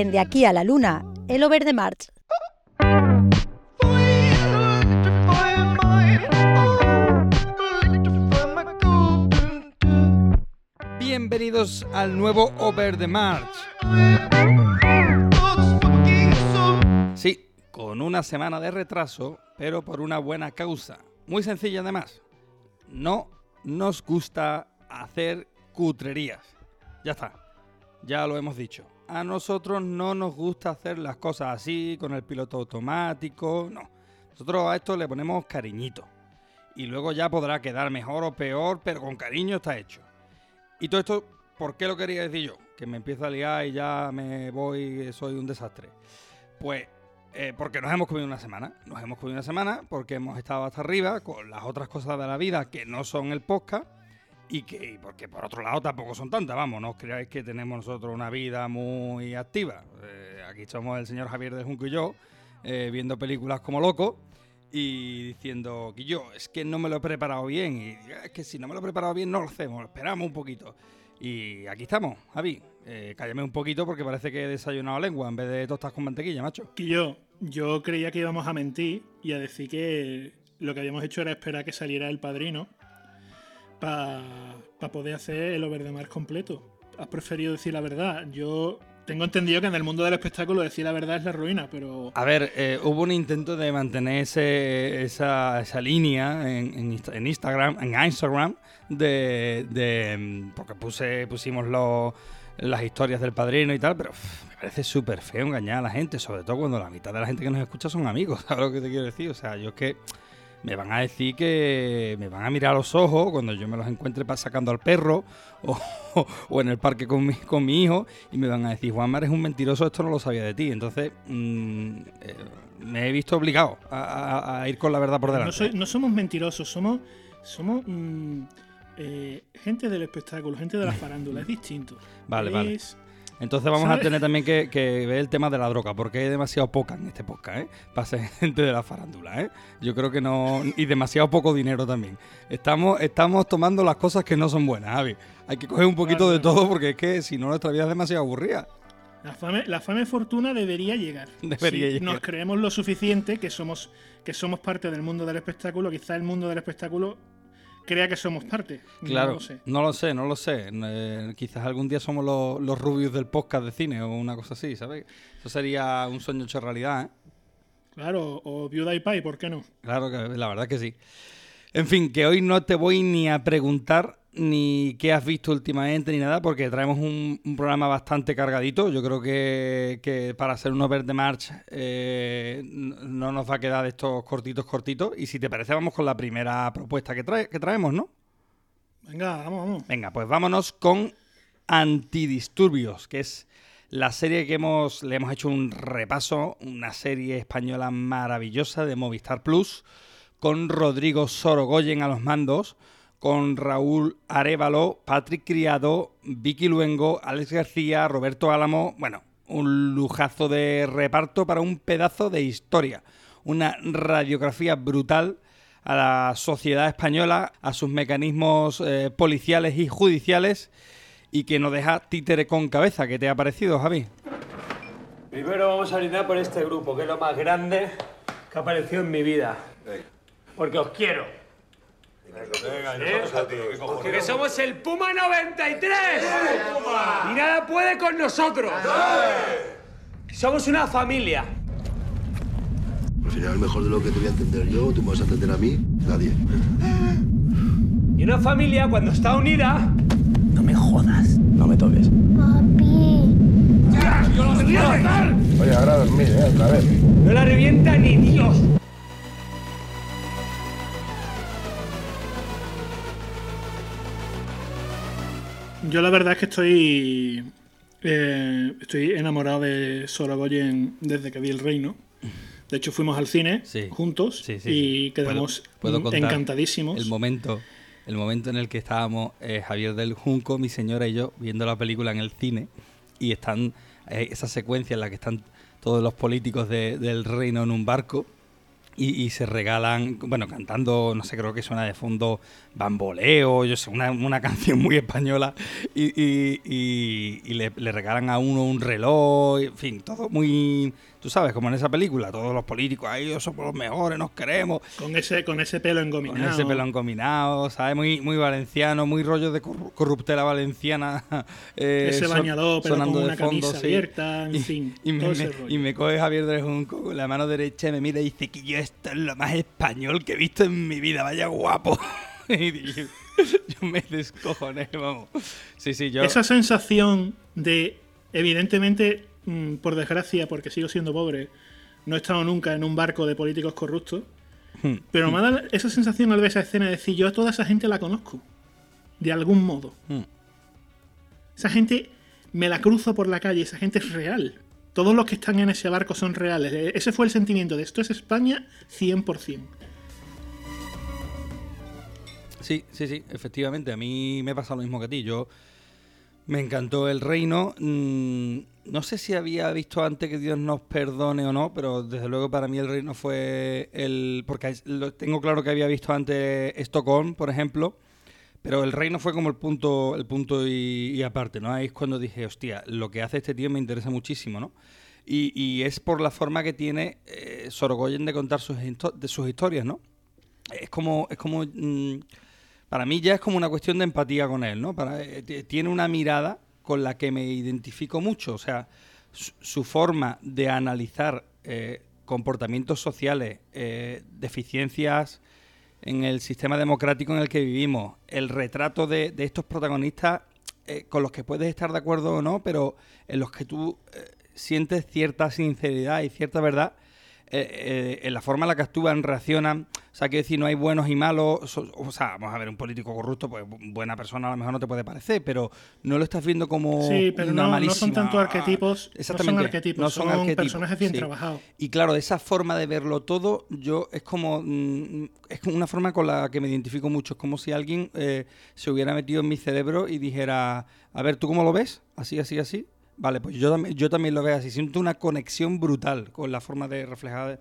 De aquí a la luna, el Over de March. Bienvenidos al nuevo Over the March. Sí, con una semana de retraso, pero por una buena causa. Muy sencilla además. No nos gusta hacer cutrerías. Ya está. Ya lo hemos dicho. A nosotros no nos gusta hacer las cosas así, con el piloto automático. No. Nosotros a esto le ponemos cariñito. Y luego ya podrá quedar mejor o peor, pero con cariño está hecho. Y todo esto, ¿por qué lo quería decir yo? Que me empiezo a liar y ya me voy, soy un desastre. Pues eh, porque nos hemos comido una semana. Nos hemos comido una semana porque hemos estado hasta arriba con las otras cosas de la vida que no son el podcast y que porque por otro lado tampoco son tantas, vamos, no os creáis que tenemos nosotros una vida muy activa. Eh, aquí somos el señor Javier de Junco y yo, eh, viendo películas como locos y diciendo que yo es que no me lo he preparado bien y es que si no me lo he preparado bien no lo hacemos, esperamos un poquito. Y aquí estamos, Javi. Eh, cállame un poquito porque parece que he desayunado lengua en vez de tostas con mantequilla, macho. Y yo, yo creía que íbamos a mentir y a decir que lo que habíamos hecho era esperar que saliera el padrino para poder hacer el over de mar completo. Has preferido decir la verdad. Yo tengo entendido que en el mundo del espectáculo decir la verdad es la ruina, pero... A ver, eh, hubo un intento de mantener ese, esa, esa, línea en, en, Instagram, en Instagram, de, de porque puse, pusimos los, las historias del padrino y tal, pero uf, me parece súper feo engañar a la gente, sobre todo cuando la mitad de la gente que nos escucha son amigos, ¿sabes lo que te quiero decir? O sea, yo es que me van a decir que me van a mirar a los ojos cuando yo me los encuentre sacando al perro o, o, o en el parque con mi, con mi, hijo y me van a decir, Juanmar es un mentiroso, esto no lo sabía de ti. Entonces mmm, eh, me he visto obligado a, a, a, ir con la verdad por delante. No, soy, no somos mentirosos, somos, somos mmm, eh, gente del espectáculo, gente de la farándula, es distinto. Vale, es, vale. Entonces vamos a tener también que, que, ver el tema de la droga, porque hay demasiado poca en este podcast, ¿eh? Para ser gente de la farándula, ¿eh? Yo creo que no... Y demasiado poco dinero también. Estamos, estamos tomando las cosas que no son buenas, Javi. Hay que coger un poquito claro, de todo porque es que si no nuestra vida es demasiado aburrida. La fama, la fama y fortuna debería llegar. Debería si llegar. nos creemos lo suficiente que somos, que somos parte del mundo del espectáculo, quizá el mundo del espectáculo crea que somos parte. Claro, no lo sé. No lo sé, no lo sé. Eh, quizás algún día somos los, los rubios del podcast de cine o una cosa así, ¿sabes? Eso sería un sueño hecho realidad, ¿eh? Claro, o Viuda y Pai, ¿por qué no? Claro, que la verdad que sí. En fin, que hoy no te voy ni a preguntar ni qué has visto últimamente ni nada, porque traemos un, un programa bastante cargadito. Yo creo que, que para hacer un over de march eh, no nos va a quedar de estos cortitos, cortitos. Y si te parece, vamos con la primera propuesta que, trae, que traemos, ¿no? Venga, vamos, vamos. Venga, pues vámonos con Antidisturbios, que es la serie que hemos, le hemos hecho un repaso, una serie española maravillosa de Movistar Plus, con Rodrigo Sorogoyen a los mandos con Raúl Arevalo, Patrick Criado, Vicky Luengo, Alex García, Roberto Álamo. Bueno, un lujazo de reparto para un pedazo de historia. Una radiografía brutal a la sociedad española, a sus mecanismos eh, policiales y judiciales y que nos deja títere con cabeza. ¿Qué te ha parecido, Javi? Primero vamos a brindar por este grupo, que es lo más grande que ha aparecido en mi vida. Porque os quiero. Venga, ¿Eh? a ti. Porque somos el Puma 93. Puma! Y nada puede con nosotros. ¡Dale! Somos una familia. Al final, mejor de lo que te voy a entender yo, tú me vas a entender a mí, nadie. Y una familia, cuando está unida. No me jodas. No me toques. Papi. ¡Ya! ¡Yo lo quería matar! Oye, ahora dormir, ¿eh? Otra vez. No la revienta ni Dios. Yo la verdad es que estoy eh, estoy enamorado de Sorogoyen desde que vi El Reino. De hecho, fuimos al cine Sí. juntos Sí, sí, y quedamos ¿Puedo- puedo contar encantadísimos. El momento, el momento en el que estábamos eh, Javier del Junco, mi señora y yo viendo la película en el cine y están eh, esa secuencia en la que están todos los políticos de- del reino en un barco y, se regalan, bueno, cantando, no sé, creo que suena de fondo bamboleo, yo sé, una, una canción muy española, y, y- y- y le, le regalan a uno un reloj, en fin, todo muy, tú sabes, como en esa película, todos los políticos, ahí somos los mejores, nos queremos, Con ese, con ese pelo con engominado. ese pelón combinado, ¿sabes? Muy, muy valenciano, muy rollo de corru- corruptela valenciana. eh, Ese son- bañador, pero sonando con de una fondo, camisa sí. abierta, en Y- fin, Y me, ese rollo. y me coge Javier de Junco con la mano derecha y me mira y dice que yo esto es lo más español que he visto en mi vida, vaya guapo. y yo, yo me descojoné, vamos. Sí, sí, yo... Esa sensación de, evidentemente, por desgracia, porque sigo siendo pobre, no he estado nunca en un barco de políticos corruptos, Hmm. pero me da esa sensación al ver esa escena de decir, yo a toda esa gente la conozco, de algún modo. Hmm. Esa gente me la cruzo por la calle, esa gente es real. Todos los que están en ese barco son reales. E- Ese fue el sentimiento de esto es España 100%. Sí, sí, sí, efectivamente. A mí me pasa lo mismo que a ti. Yo me encantó el reino. Mm, no sé si había visto antes que Dios nos perdone o no, pero desde luego para mí el reino fue el. Porque tengo claro que había visto antes Stockholm, por ejemplo. Pero el reino fue como el punto, el punto y, aparte, ¿no? Ahí es cuando dije, hostia, lo que hace este tío me interesa muchísimo, ¿no? Y, es por la forma que tiene eh, Sorogoyen de contar sus, de sus historias, ¿no? Es como, es como mm, para mí ya es como una cuestión de empatía con él, ¿no? Para, eh, tiene una mirada con la que me identifico mucho, o sea, su, forma de analizar eh, comportamientos sociales, eh, deficiencias en el sistema democrático en el que vivimos, el retrato de, de estos protagonistas eh, con los que puedes estar de acuerdo o no, pero en los que tú eh, sientes cierta sinceridad y cierta verdad eh, eh, en la forma en la que actúan, reaccionan. O sea, quiero decir, no hay buenos y malos. o sea, vamos a ver, un político corrupto, pues bu- buena persona a lo mejor no te puede parecer, pero no lo estás viendo como. Sí, pero una no, no son tanto arquetipos, Exactamente. no son arquetipos, no son, arquetipos, personajes bien sí. trabajados. Y claro, esa forma de verlo todo, yo es como mm, es una forma con la que me identifico mucho. Es como si alguien eh, se hubiera metido en mi cerebro y dijera, a ver, ¿tú cómo lo ves? Así, así, así. Vale, pues yo, yo también lo veo así. Siento una conexión brutal con la forma de reflejar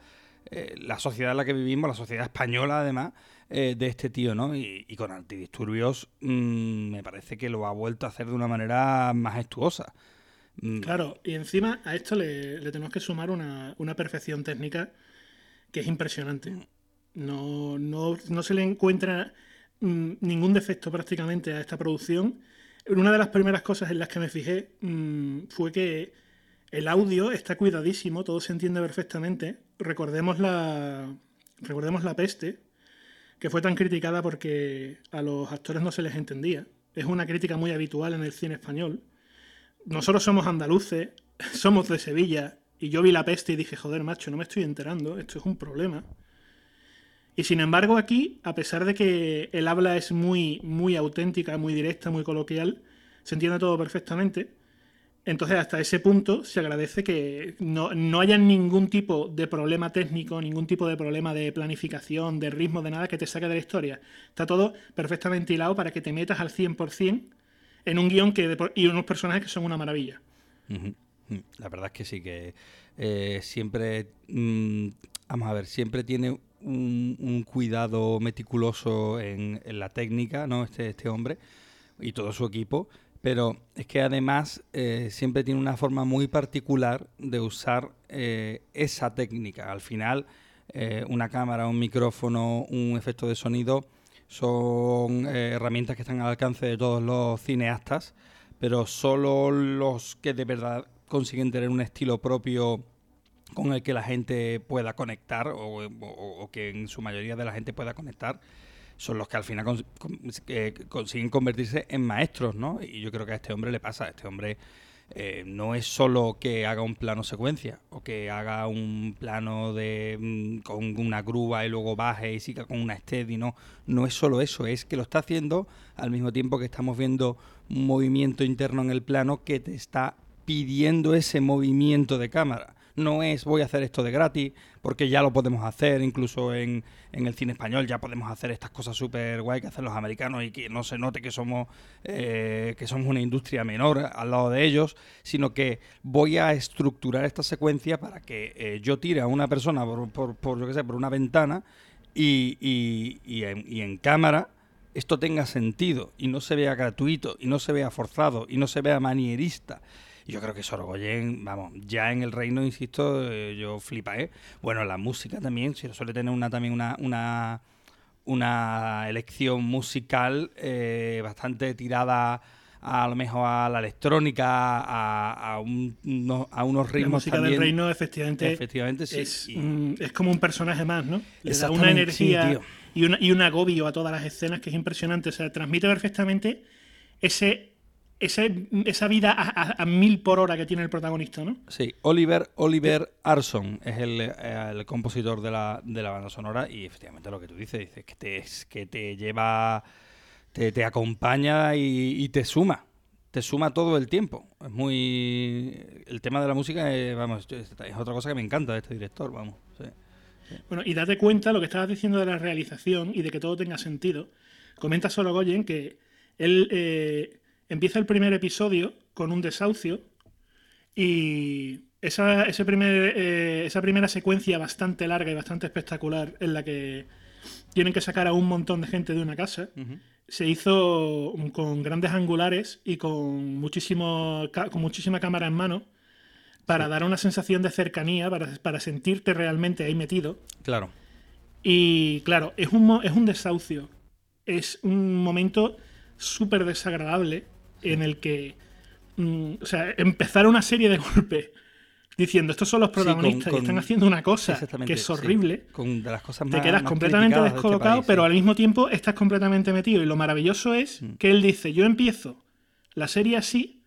eh, la sociedad en la que vivimos, la sociedad española además, eh, de este tío, ¿no? Y, con antidisturbios mm, me parece que lo ha vuelto a hacer de una manera majestuosa. Mm, Claro, y encima a esto le, le tenemos que sumar una, una perfección técnica que es impresionante. No, no, no se le encuentra mm, ningún defecto prácticamente a esta producción. Una de las primeras cosas en las que me fijé mm, fue que el audio está cuidadísimo, todo se entiende perfectamente. Recordemos la, recordemos la peste, que fue tan criticada porque a los actores no se les entendía. Es una crítica muy habitual en el cine español nosotros somos andaluces, somos de Sevilla, y yo vi la peste y dije, joder, macho, no me estoy enterando, esto es un problema. Y sin embargo aquí, a pesar de que el habla es muy, muy auténtica, muy directa, muy coloquial, se entiende todo perfectamente. Entonces hasta ese punto se agradece que no, no haya ningún tipo de problema técnico, ningún tipo de problema de planificación, de ritmo, de nada que te saque de la historia. Está todo perfectamente hilado para que te metas al 100% en un guion que y unos personajes que son una maravilla. Ujú. La verdad es que sí, que eh, siempre, mm, vamos a ver, siempre tiene un, cuidado meticuloso en, la técnica, ¿no? Este, este hombre y todo su equipo, pero es que además eh, siempre tiene una forma muy particular de usar eh, esa técnica. Al final, eh, una cámara, un micrófono, un efecto de sonido son herramientas que están al alcance de todos los cineastas, pero solo los que de verdad consiguen tener un estilo propio con el que la gente pueda conectar o, que en su mayoría de la gente pueda conectar son los que al final cons- con- eh, consiguen convertirse en maestros, ¿no? Y yo creo que a este hombre le pasa, este hombre eh, no es solo que haga un plano secuencia o que haga un plano de mm, con una grúa y luego baje y siga con una steady, no, no es solo eso, es que lo está haciendo al mismo tiempo que estamos viendo un movimiento interno en el plano que te está pidiendo ese movimiento de cámara. No es voy a hacer esto de gratis, porque ya lo podemos hacer, incluso en, en el cine español ya podemos hacer estas cosas súper guay que hacen los americanos y que no se note que somos, eh, que somos una industria menor al lado de ellos, sino que voy a estructurar esta secuencia para que eh, yo tire a una persona por, por, por, yo qué sé, por una ventana y, y- y en, y en cámara esto tenga sentido y no se vea gratuito y no se vea forzado y no se vea manierista. Yo creo que Sorogoyen, vamos, ya en el reino, insisto, eh, yo flipa, ¿eh? Bueno, la música también, si suele tener una también una, una, una elección musical eh, bastante tirada a, lo mejor a la electrónica, a, a, un- a unos La ritmos música también. del reino, efectivamente, Efectivamente, sí. es, y- es como un personaje más, ¿no? Le da una sí, energía y, una, y un agobio a todas las escenas que es impresionante. O sea, transmite perfectamente ese, ese, esa vida a, a- a mil por hora que tiene el protagonista, ¿no? Sí, Oliver, Oliver Arson es el, eh, el compositor de la, de la banda sonora y efectivamente lo que tú dices, dices que te, es que te lleva, te, te acompaña y, y te suma, te suma todo el tiempo. Es muy... El tema de la música, es, vamos, es otra cosa que me encanta de este director, vamos. sí. Bueno, y date cuenta lo que estabas diciendo de la realización y de que todo tenga sentido. Comenta Sorogoyen que él eh, empieza el primer episodio con un desahucio y esa, ese primer, eh, esa primera secuencia bastante larga y bastante espectacular en la que tienen que sacar a un montón de gente de una casa se hizo con grandes angulares y con, muchísimo, con muchísima cámara en mano para dar una sensación de cercanía, para, para sentirte realmente ahí metido. Claro. Y claro, es un, es un desahucio. Es un momento súper desagradable en el que. mm, o sea, empezar una serie de golpe diciendo estos son los Sí, con- protagonistas y están haciendo una cosa que es sí. horrible. Con de las cosas Te quedas más completamente de este descolocado, país, pero sí. al mismo tiempo estás completamente metido. Y lo maravilloso es Mm. que él dice: Yo empiezo la serie así,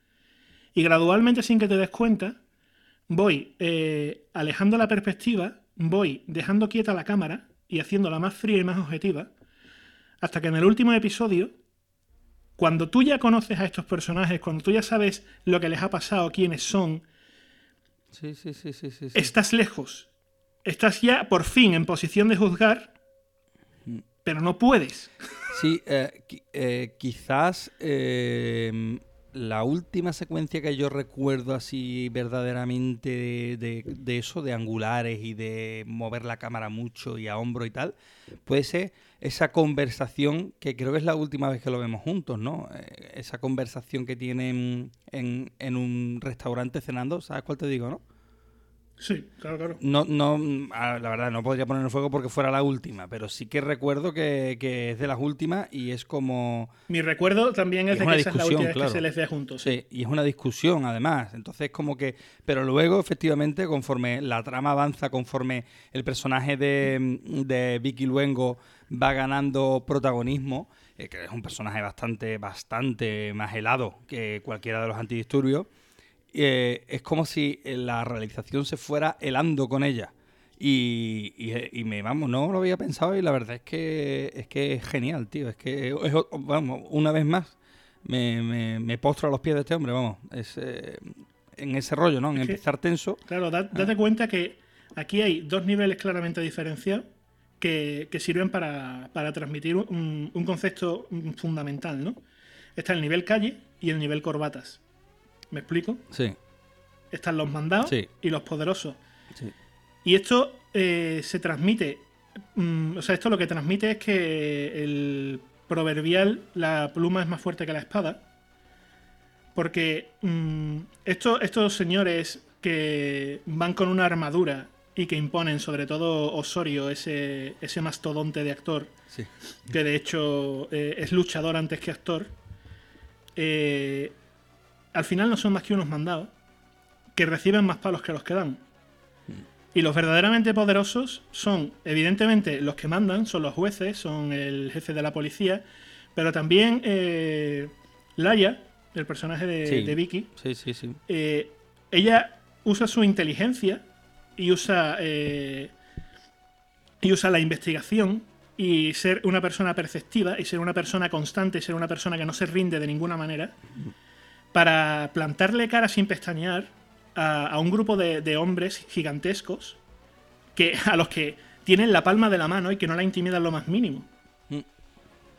y gradualmente, sin que te des cuenta, voy eh, alejando la perspectiva, voy dejando quieta la cámara y haciéndola más fría y más objetiva, hasta que en el último episodio, cuando tú ya conoces a estos personajes, cuando tú ya sabes lo que les ha pasado, quiénes son, Sí, sí, sí, sí, sí, sí. estás lejos. Estás ya por fin en posición de juzgar, pero no puedes. Sí, eh, eh, quizás eh, la última secuencia que yo recuerdo así verdaderamente de, eso, de angulares y de mover la cámara mucho y a hombro y tal, puede ser esa conversación que creo que es la última vez que lo vemos juntos, ¿no? Eh, esa conversación que tienen en, en un restaurante cenando, ¿sabes cuál te digo, no? Sí, claro, claro. No, no, ah, la verdad, no podría poner en fuego porque fuera la última, pero sí que recuerdo que, que es de las últimas y es como... Mi recuerdo también es Es de que esa es la última vez que se les ve juntos. Sí, y es una discusión además. Entonces, como que. Pero luego, efectivamente, conforme la trama avanza, conforme el personaje de, de Vicky Luengo va ganando protagonismo, eh, que es un personaje bastante, bastante más helado que cualquiera de los antidisturbios, eh, es como si eh, la realización se fuera helando con ella. Y, y- y me vamos, no lo había pensado y la verdad es que es que es genial, tío. Es que es, vamos, una vez más me, me, me postro a los pies de este hombre, vamos. Es, eh, en ese rollo, ¿no? En Es que- empezar tenso. Claro, da- date cuenta que aquí hay dos niveles claramente diferenciados que, que sirven para, para transmitir un, un concepto fundamental, ¿no? Está el nivel calle y el nivel corbatas. ¿Me explico? Sí, Están los mandados Sí. y los poderosos. sí. Y esto eh, se transmite. mm, o sea, esto lo que transmite es que el proverbial, la pluma es más fuerte que la espada. Porque mm, esto- estos señores que van con una armadura y que imponen, sobre todo Osorio, ese, ese mastodonte de actor, sí. que de hecho eh, es luchador antes que actor, eh, al final no son más que unos mandados que reciben más palos que los que dan. Y los verdaderamente poderosos son, evidentemente, los que mandan, son los jueces, son el jefe de la policía, pero también eh, Laia, el personaje de, Sí. de Vicky, Sí, sí, sí. eh, ella usa su inteligencia y usa eh, y usa la investigación y ser una persona perceptiva y ser una persona constante y ser una persona que no se rinde de ninguna manera para plantarle cara sin pestañear a, a un grupo de, de hombres gigantescos que, a los que tienen la palma de la mano y que no la intimidan lo más mínimo.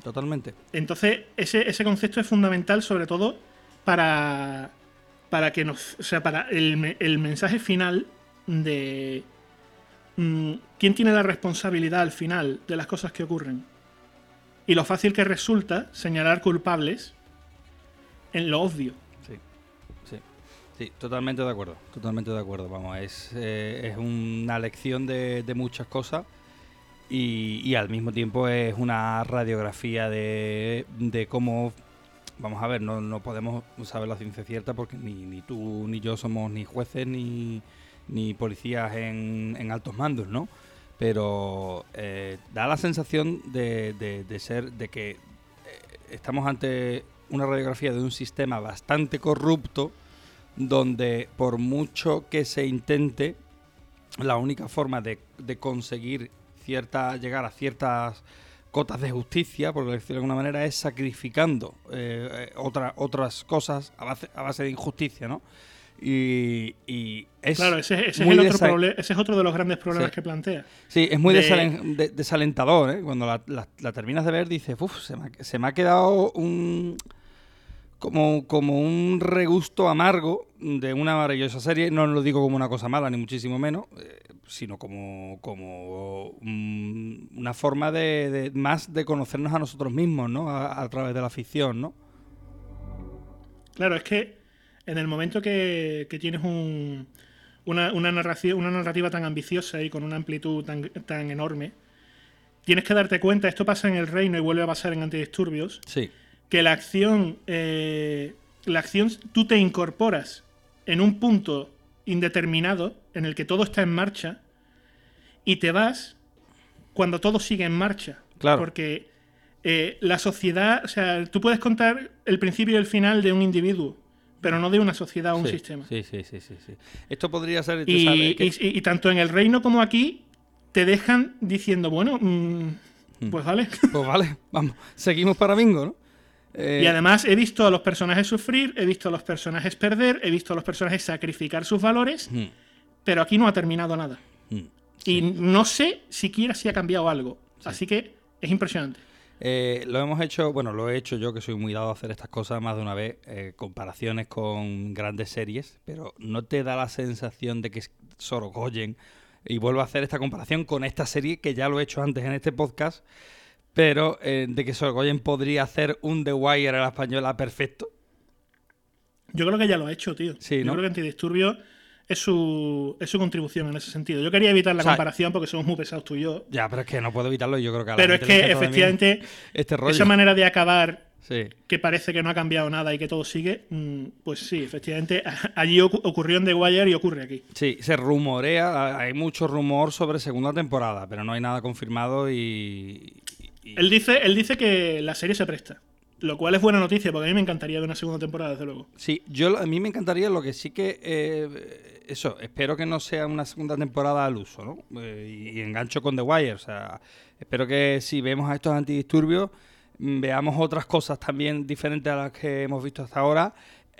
Totalmente. Entonces, ese, ese concepto es fundamental, sobre todo, para, para que nos. O sea, para el, el mensaje final de. mm, ¿Quién tiene la responsabilidad al final de las cosas que ocurren? Y lo fácil que resulta señalar culpables en lo obvio. Totalmente de acuerdo, totalmente de acuerdo. Vamos, es, eh, es una lección de, muchas cosas y, al mismo tiempo es una radiografía de, de cómo, vamos a ver, no, no podemos saber la ciencia cierta porque ni, tú ni yo somos ni jueces ni, ni policías en, en altos mandos, ¿no? Pero eh, da la sensación de, de- de ser, de que eh, estamos ante una radiografía de un sistema bastante corrupto donde por mucho que se intente, la única forma de, de conseguir cierta, llegar a ciertas cotas de justicia, por decirlo de alguna manera, es sacrificando eh, eh, otra- otras cosas a base, a base de injusticia, ¿no? Y, y es Claro, ese, ese es el otro ese es otro de los grandes problemas Sí. que plantea. Sí, es muy de- desalen- de- desalentador, ¿eh? Cuando la, la- la terminas de ver, dices, uff, se, se me ha quedado un. Como, como un regusto amargo de una maravillosa serie. No lo digo como una cosa mala, ni muchísimo menos, eh, sino como, como mm, una forma de, de- más de conocernos a nosotros mismos, ¿no? A, a través de la ficción, ¿no? Claro, es que en el momento que, que tienes un, una, una narración, una narrativa tan ambiciosa y con una amplitud tan, tan enorme, tienes que darte cuenta, esto pasa en el reino y vuelve a pasar en antidisturbios, Sí, que la acción, eh, la acción, tú te incorporas en un punto indeterminado en el que todo está en marcha y te vas cuando todo sigue en marcha. Claro. Porque eh, la sociedad, o sea, tú puedes contar el principio y el final de un individuo, pero no de una sociedad o un sí, sistema. Sí, sí, sí, sí, sí. Esto podría ser. Y, sabes que- y- y tanto en el reino como aquí te dejan diciendo, bueno, mm, Hmm. pues vale. Pues vale, vamos, seguimos para bingo, ¿no? Eh, Y además he visto a los personajes sufrir, he visto a los personajes perder, he visto a los personajes sacrificar sus valores, mm, pero aquí no ha terminado nada. mm. Y no sé siquiera si ha cambiado algo. Así que es impresionante. Eh, lo hemos hecho, bueno, lo he hecho yo que soy muy dado a hacer estas cosas más de una vez, eh, comparaciones con grandes series, pero no te da la sensación de que Sorogoyen, y vuelvo a hacer esta comparación con esta serie que ya lo he hecho antes en este podcast, pero eh, de que Sorogoyen podría hacer un The Wire a la española perfecto. Yo creo que ya lo ha hecho, tío. Sí, Yo ¿no? creo que Antidisturbio es su, es su contribución en ese sentido. Yo quería evitar la O sea, comparación porque somos muy pesados tú y yo. Ya, pero es que no puedo evitarlo y yo creo que a la Pero es gente que efectivamente este rollo. esa manera de acabar Sí. que parece que no ha cambiado nada y que todo sigue, mm, pues sí, efectivamente, allí ocu- ocurrió en The Wire y ocurre aquí. Sí, se rumorea, hay mucho rumor sobre segunda temporada, pero no hay nada confirmado y... y- Él dice, él dice que la serie se presta, lo cual es buena noticia porque a mí me encantaría ver una segunda temporada, desde luego. Sí, yo a mí me encantaría lo que sí que eh, eso, espero que no sea una segunda temporada al uso, ¿no? Eh, y, y engancho con The Wire, o sea, espero que si vemos a estos antidisturbios mm, veamos otras cosas también diferentes a las que hemos visto hasta ahora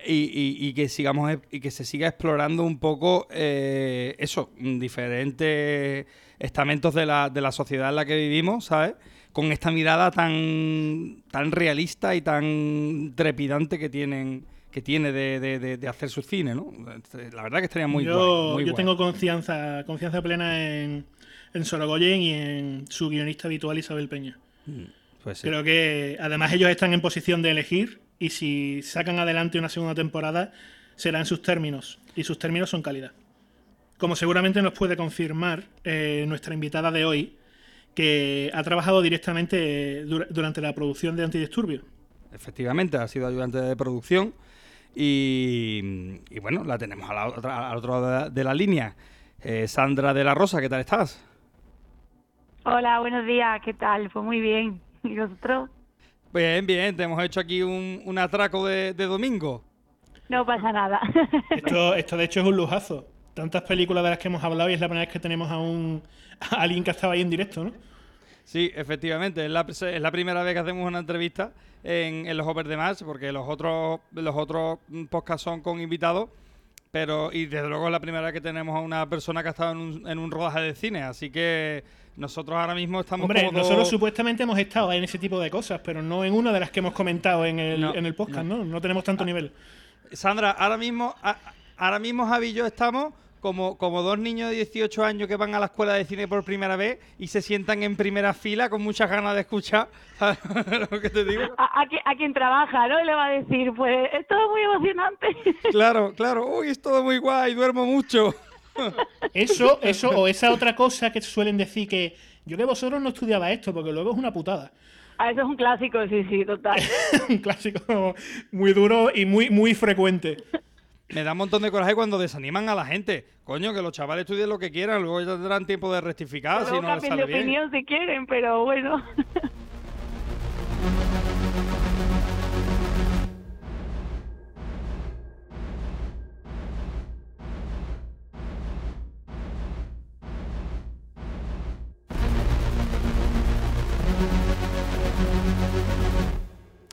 y, y- y que sigamos y que se siga explorando un poco eh, eso, diferentes estamentos de la, de la sociedad en la que vivimos, ¿sabes? Con esta mirada tan, tan realista y tan trepidante que tienen que tiene de, de- de- de hacer su cine, ¿no? La verdad que estaría muy yo guay, muy yo guay. tengo confianza, confianza plena en, en Sorogoyen y en su guionista habitual Isabel Peña. Pues sí. Creo que además ellos están en posición de elegir y si sacan adelante una segunda temporada será en sus términos y sus términos son calidad. Como seguramente nos puede confirmar eh, nuestra invitada de hoy, que ha trabajado directamente eh, dura- durante la producción de Antidisturbio. Efectivamente, ha sido ayudante de producción y, y bueno, la tenemos a la otra- al otro lado de la, de la línea. Eh, Sandra de la Rosa, ¿qué tal estás? Hola, buenos días, ¿qué tal? Pues muy bien. ¿Y vosotros? Bien, bien, te hemos hecho aquí un, un atraco de, de domingo. No pasa nada. Esto, esto de hecho es un lujazo. Tantas películas de las que hemos hablado y es la primera vez que tenemos a, un, a alguien que estaba ahí en directo, ¿no? Sí, efectivamente, es la, es la primera vez que hacemos una entrevista en, en los Over de Match, porque los otros, los otros podcasts son con invitados, pero y desde luego es la primera vez que tenemos a una persona que ha estado en un, en un rodaje de cine, así que nosotros ahora mismo estamos Hombre, como nosotros dos- supuestamente hemos estado en ese tipo de cosas, pero no en una de las que hemos comentado en el, No, en el podcast, ¿no? No tenemos tanto nivel. Sandra, ahora mismo, ahora mismo Javi y yo estamos como, como dos niños de 18 años que van a la escuela de cine por primera vez y se sientan en primera fila con muchas ganas de escuchar. ¿Sabes lo que te digo? A, a qui- a quien trabaja, ¿no? Y le va a decir, pues, es todo muy emocionante. Claro, claro. Uy, es todo muy guay, duermo mucho. Eso, eso, o esa otra cosa que suelen decir que yo que vosotros no estudiaba esto, porque luego es una putada. A eso es un clásico, sí, sí, total. Un clásico muy duro y muy, muy frecuente. Me da un montón de coraje cuando desaniman a la gente. Coño, que los chavales estudien lo que quieran, luego ya tendrán tiempo de rectificar si Luego no les de sale bien. opinión si quieren, pero bueno.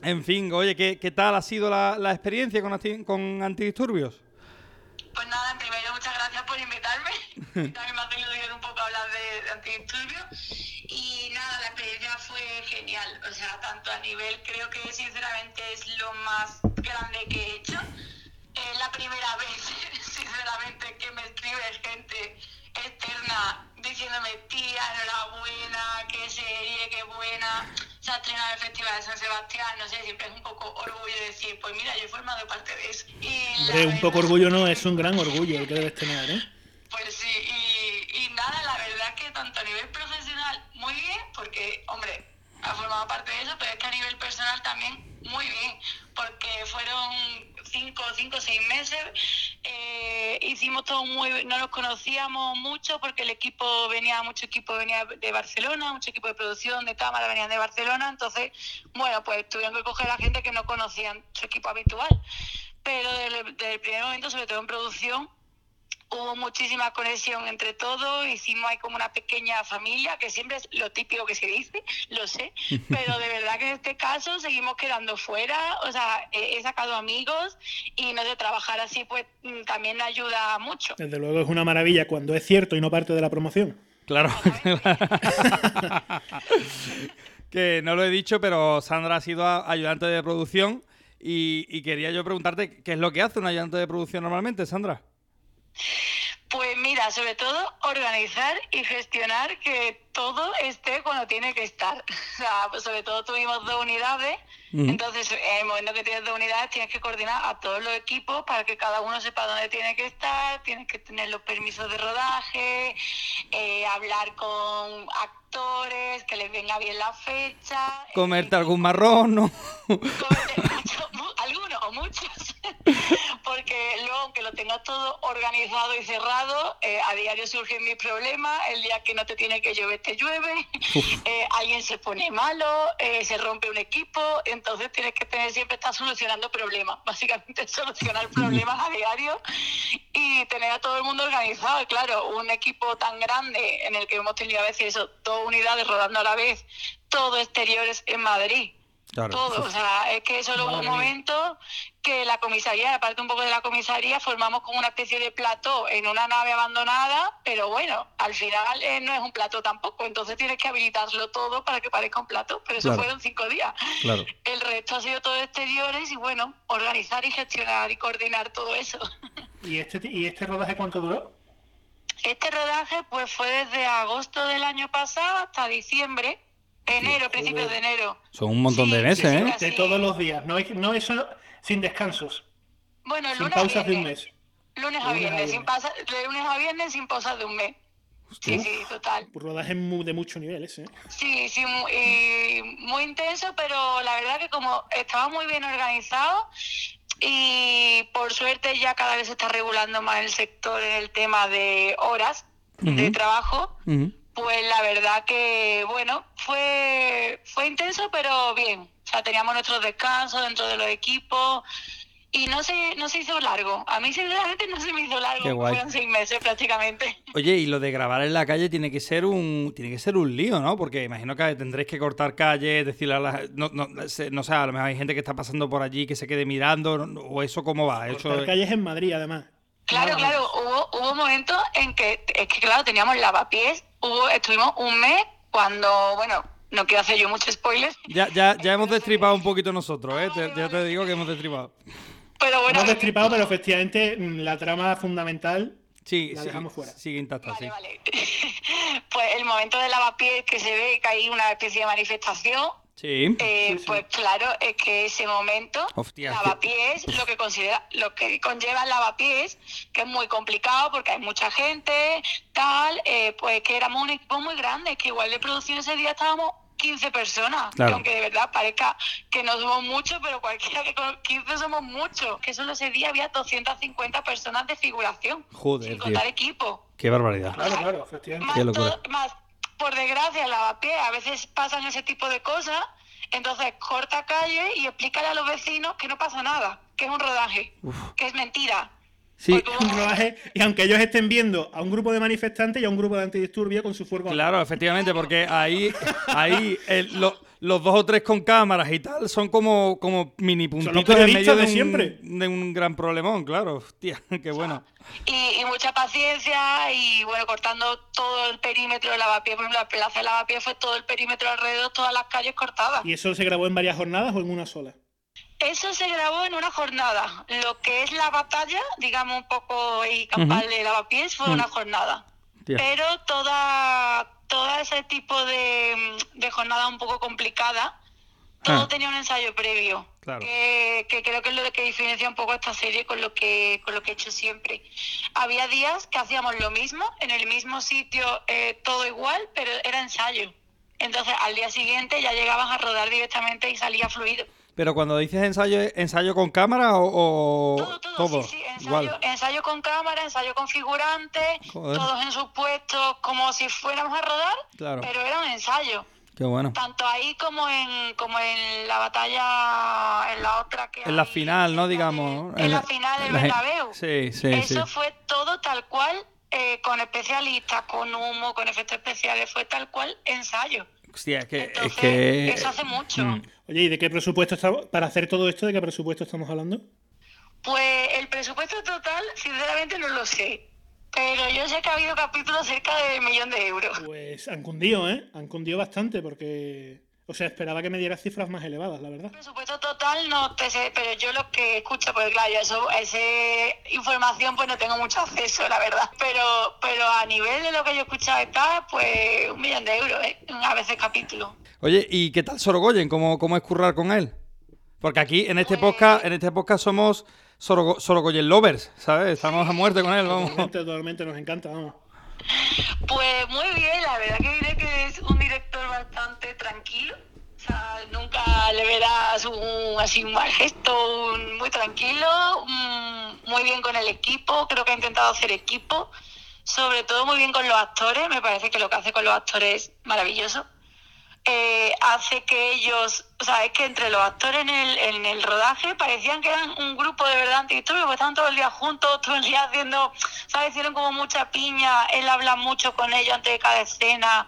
En fin, oye, ¿qué, qué tal ha sido la, la experiencia con, con antidisturbios? Pues nada, en primero muchas gracias por invitarme. También me hace ilusión un poco hablar de, de antidisturbios. Y nada, la experiencia fue genial. O sea, tanto a nivel, creo que sinceramente es lo más grande que he hecho. Es la primera vez, sinceramente, que me escribe gente externa diciéndome, tía, enhorabuena, qué serie, qué buena. Se ha estrenado el Festival de San Sebastián, no sé, siempre es un poco orgullo decir, pues mira, yo he formado parte de eso. Y Hombre, un poco orgullo no, es un gran orgullo el que debes tener, ¿eh? pues sí, y, y nada, la verdad es que tanto a nivel profesional muy bien, porque, hombre, ha formado parte de eso, pero es que a nivel personal también muy bien, porque fueron cinco, cinco seis meses, eh, hicimos todo muy, no nos conocíamos mucho porque el equipo venía, mucho equipo venía de Barcelona, mucho equipo de producción, de cámara venían de Barcelona, entonces, bueno, pues tuvieron que coger a gente que no conocían su equipo habitual, pero desde, desde el primer momento, sobre todo en producción, hubo muchísima conexión entre todos, hicimos ahí como una pequeña familia, que siempre es lo típico que se dice, lo sé, pero de verdad que en este caso seguimos quedando fuera, o sea, he, sacado amigos y no de trabajar así, pues mm, también ayuda mucho. Desde luego es una maravilla cuando es cierto y no parte de la promoción. Claro. que no lo he dicho, pero Sandra ha sido ayudante de producción y, y quería yo preguntarte qué es lo que hace un ayudante de producción normalmente, Sandra. Pues mira, sobre todo organizar y gestionar que todo esté cuando tiene que estar. O sea, pues sobre todo tuvimos dos unidades, entonces en el momento que tienes dos unidades tienes que coordinar a todos los equipos para que cada uno sepa dónde tiene que estar, tienes que tener los permisos de rodaje, eh, hablar con actores, que les venga bien la fecha. eh, Comerte algún marrón, ¿no mucho- mu- algunos o muchos, porque luego aunque lo tengas todo organizado y cerrado, eh, a diario surgen mis problemas, el día que no te tiene que llover te llueve, eh, alguien se pone malo, eh, se rompe un equipo, entonces tienes que tener siempre estar solucionando problemas, básicamente solucionar problemas a diario y tener a todo el mundo organizado, claro, un equipo tan grande en el que hemos tenido a veces eso, dos unidades rodando a la vez, todo exteriores en Madrid. Claro. Todo, o sea, es que solo hubo un momento que la comisaría, aparte un poco de la comisaría, formamos como una especie de plató en una nave abandonada, pero bueno, al final eh, no es un plató tampoco, entonces tienes que habilitarlo todo para que parezca un plató, pero eso Claro. fueron cinco días. Claro. El resto ha sido todo exteriores y bueno, organizar y gestionar y coordinar todo eso. ¿Y este, ¿Y este rodaje cuánto duró? Este rodaje pues fue desde agosto del año pasado hasta diciembre, enero, principios de enero. Son un montón Sí, de meses, sí, ¿eh? De todos los días, no, es- no eso sin descansos, Bueno, sin lunes a pausas de un viernes. mes. Lunes a Lunes a viernes, sin viernes. pasa, de lunes a viernes sin pausas de un mes. Sí, sí, total. Rodaje mu- de muchos niveles, ¿eh? Sí, sí, mu- y muy intenso, pero la verdad que como estaba muy bien organizado y por suerte ya cada vez se está regulando más el sector en el tema de horas de trabajo, Ujú. Pues la verdad que, bueno, fue, fue intenso, pero bien. O sea, teníamos nuestros descansos dentro de los equipos y no se, no se hizo largo. A mí, sinceramente, no se me hizo largo. Qué guay. Fueron seis meses prácticamente. Oye, y lo de grabar en la calle tiene que ser un tiene que ser un lío, ¿no? Porque imagino que tendréis que cortar calles, decirle a la no, no, sé, no sé, a lo mejor hay gente que está pasando por allí que se quede mirando, no- o eso cómo va, eso Cortar calles en Madrid, además. Claro, claro, hubo, hubo momentos en que, es que claro, teníamos lavapiés, hubo, estuvimos un mes cuando, bueno, no quiero hacer yo mucho spoilers, Ya, ya, ya hemos destripado un poquito nosotros, ¿eh? Te- ya te digo que hemos destripado. pero bueno, Hemos destripado, pero efectivamente mm, la trama fundamental Sí, La sí, dejamos fuera. sigue intacta, sí. vale, vale. pues el momento del lavapiés que se ve que hay una especie de manifestación, Sí. eh, pues claro, es que ese momento, Hostia, lavapiés, lo que considera, lo que conlleva el lavapiés, que es muy complicado porque hay mucha gente, tal, eh, pues que éramos un equipo muy grande, que igual de producción ese día estábamos 15 personas, Claro. que aunque de verdad parezca que no somos muchos, pero cualquiera que con 15 somos muchos, que solo ese día había 250 personas de figuración, Joder, sin tío. contar equipo. Qué barbaridad. Claro, claro, efectivamente. Más, Qué locura. todo- más, por desgracia, lavapiés a veces pasan ese tipo de cosas, entonces corta calle y explícale a los vecinos que no pasa nada, que es un rodaje, que es mentira. Sí, Un rodaje, y aunque ellos estén viendo a un grupo de manifestantes y a un grupo de antidisturbios con su fuego. claro, efectivamente, porque ahí, ahí el- lo- los dos o tres con cámaras y tal son como, como mini puntitos en periodistas medio de, de un, siempre. de un gran problemón, claro. Hostia, qué bueno. Y, y mucha paciencia y bueno, cortando todo el perímetro de lavapiés, por ejemplo, la plaza de lavapiés fue todo el perímetro alrededor, todas las calles cortadas. ¿Y eso se grabó en varias jornadas o en una sola? Eso se grabó en una jornada. Lo que es la batalla, digamos un poco y campal de lavapiés, fue una jornada. Tía. Pero toda, todo ese tipo de, de jornada un poco complicada, todo Ah. tenía un ensayo previo. Claro. Que, que creo que es lo que diferencia un poco esta serie con lo que con lo que he hecho siempre. Había días que hacíamos lo mismo, en el mismo sitio, eh, todo igual, pero era ensayo. Entonces al día siguiente ya llegabas a rodar directamente y salía fluido. Pero cuando dices ensayo, ¿ensayo con cámara o, o Todo, todo, sí, sí, ensayo, ensayo con cámara, ensayo con figurantes, Joder. todos en sus puestos, como si fuéramos a rodar, Claro. pero era un ensayo. Qué bueno. Tanto ahí como en como en la batalla, en la otra que En la final, ¿no? Digamos. En la final del la- Bernabéu. Sí, sí, sí. Eso fue todo tal cual, eh, con especialistas, con humo, con efectos especiales, fue tal cual ensayo. Hostia, es que... es Entonces, que... eso hace mucho. Mm. Oye, ¿y de qué presupuesto estamos? Para hacer todo esto, ¿de qué presupuesto estamos hablando? Pues el presupuesto total, sinceramente no lo sé. Pero yo sé que ha habido capítulos cerca del millón de euros. Pues han cundido, ¿eh? Han cundido bastante porque. O sea, esperaba que me dieras cifras más elevadas, la verdad. Presupuesto total no te sé, pero yo lo que escucho, porque claro, yo eso, esa información pues no tengo mucho acceso, la verdad. Pero pero a nivel de lo que yo he escuchado acá, pues un millón de euros, ¿eh? a veces capítulo. Oye, ¿y qué tal Sorogoyen? ¿Cómo, cómo es currar con él? Porque aquí en este Pues- podcast, en este podcast somos Sorogo- Sorogoyen lovers, ¿sabes? Estamos a muerte con él, vamos. Totalmente, totalmente nos encanta, vamos. Pues muy bien, la verdad que diré que es un director bastante tranquilo. O sea, nunca le verás un, así un mal gesto, muy tranquilo, muy bien con el equipo, creo que ha intentado hacer equipo, sobre todo muy bien con los actores, me parece que lo que hace con los actores es maravilloso. Eh, hace que ellos, o sea, es que entre los actores en el, en el rodaje parecían que eran un grupo de verdad antidisturbios, porque estaban todo el día juntos, todo el día haciendo, ¿sabes? Hicieron como mucha piña, él habla mucho con ellos antes de cada escena.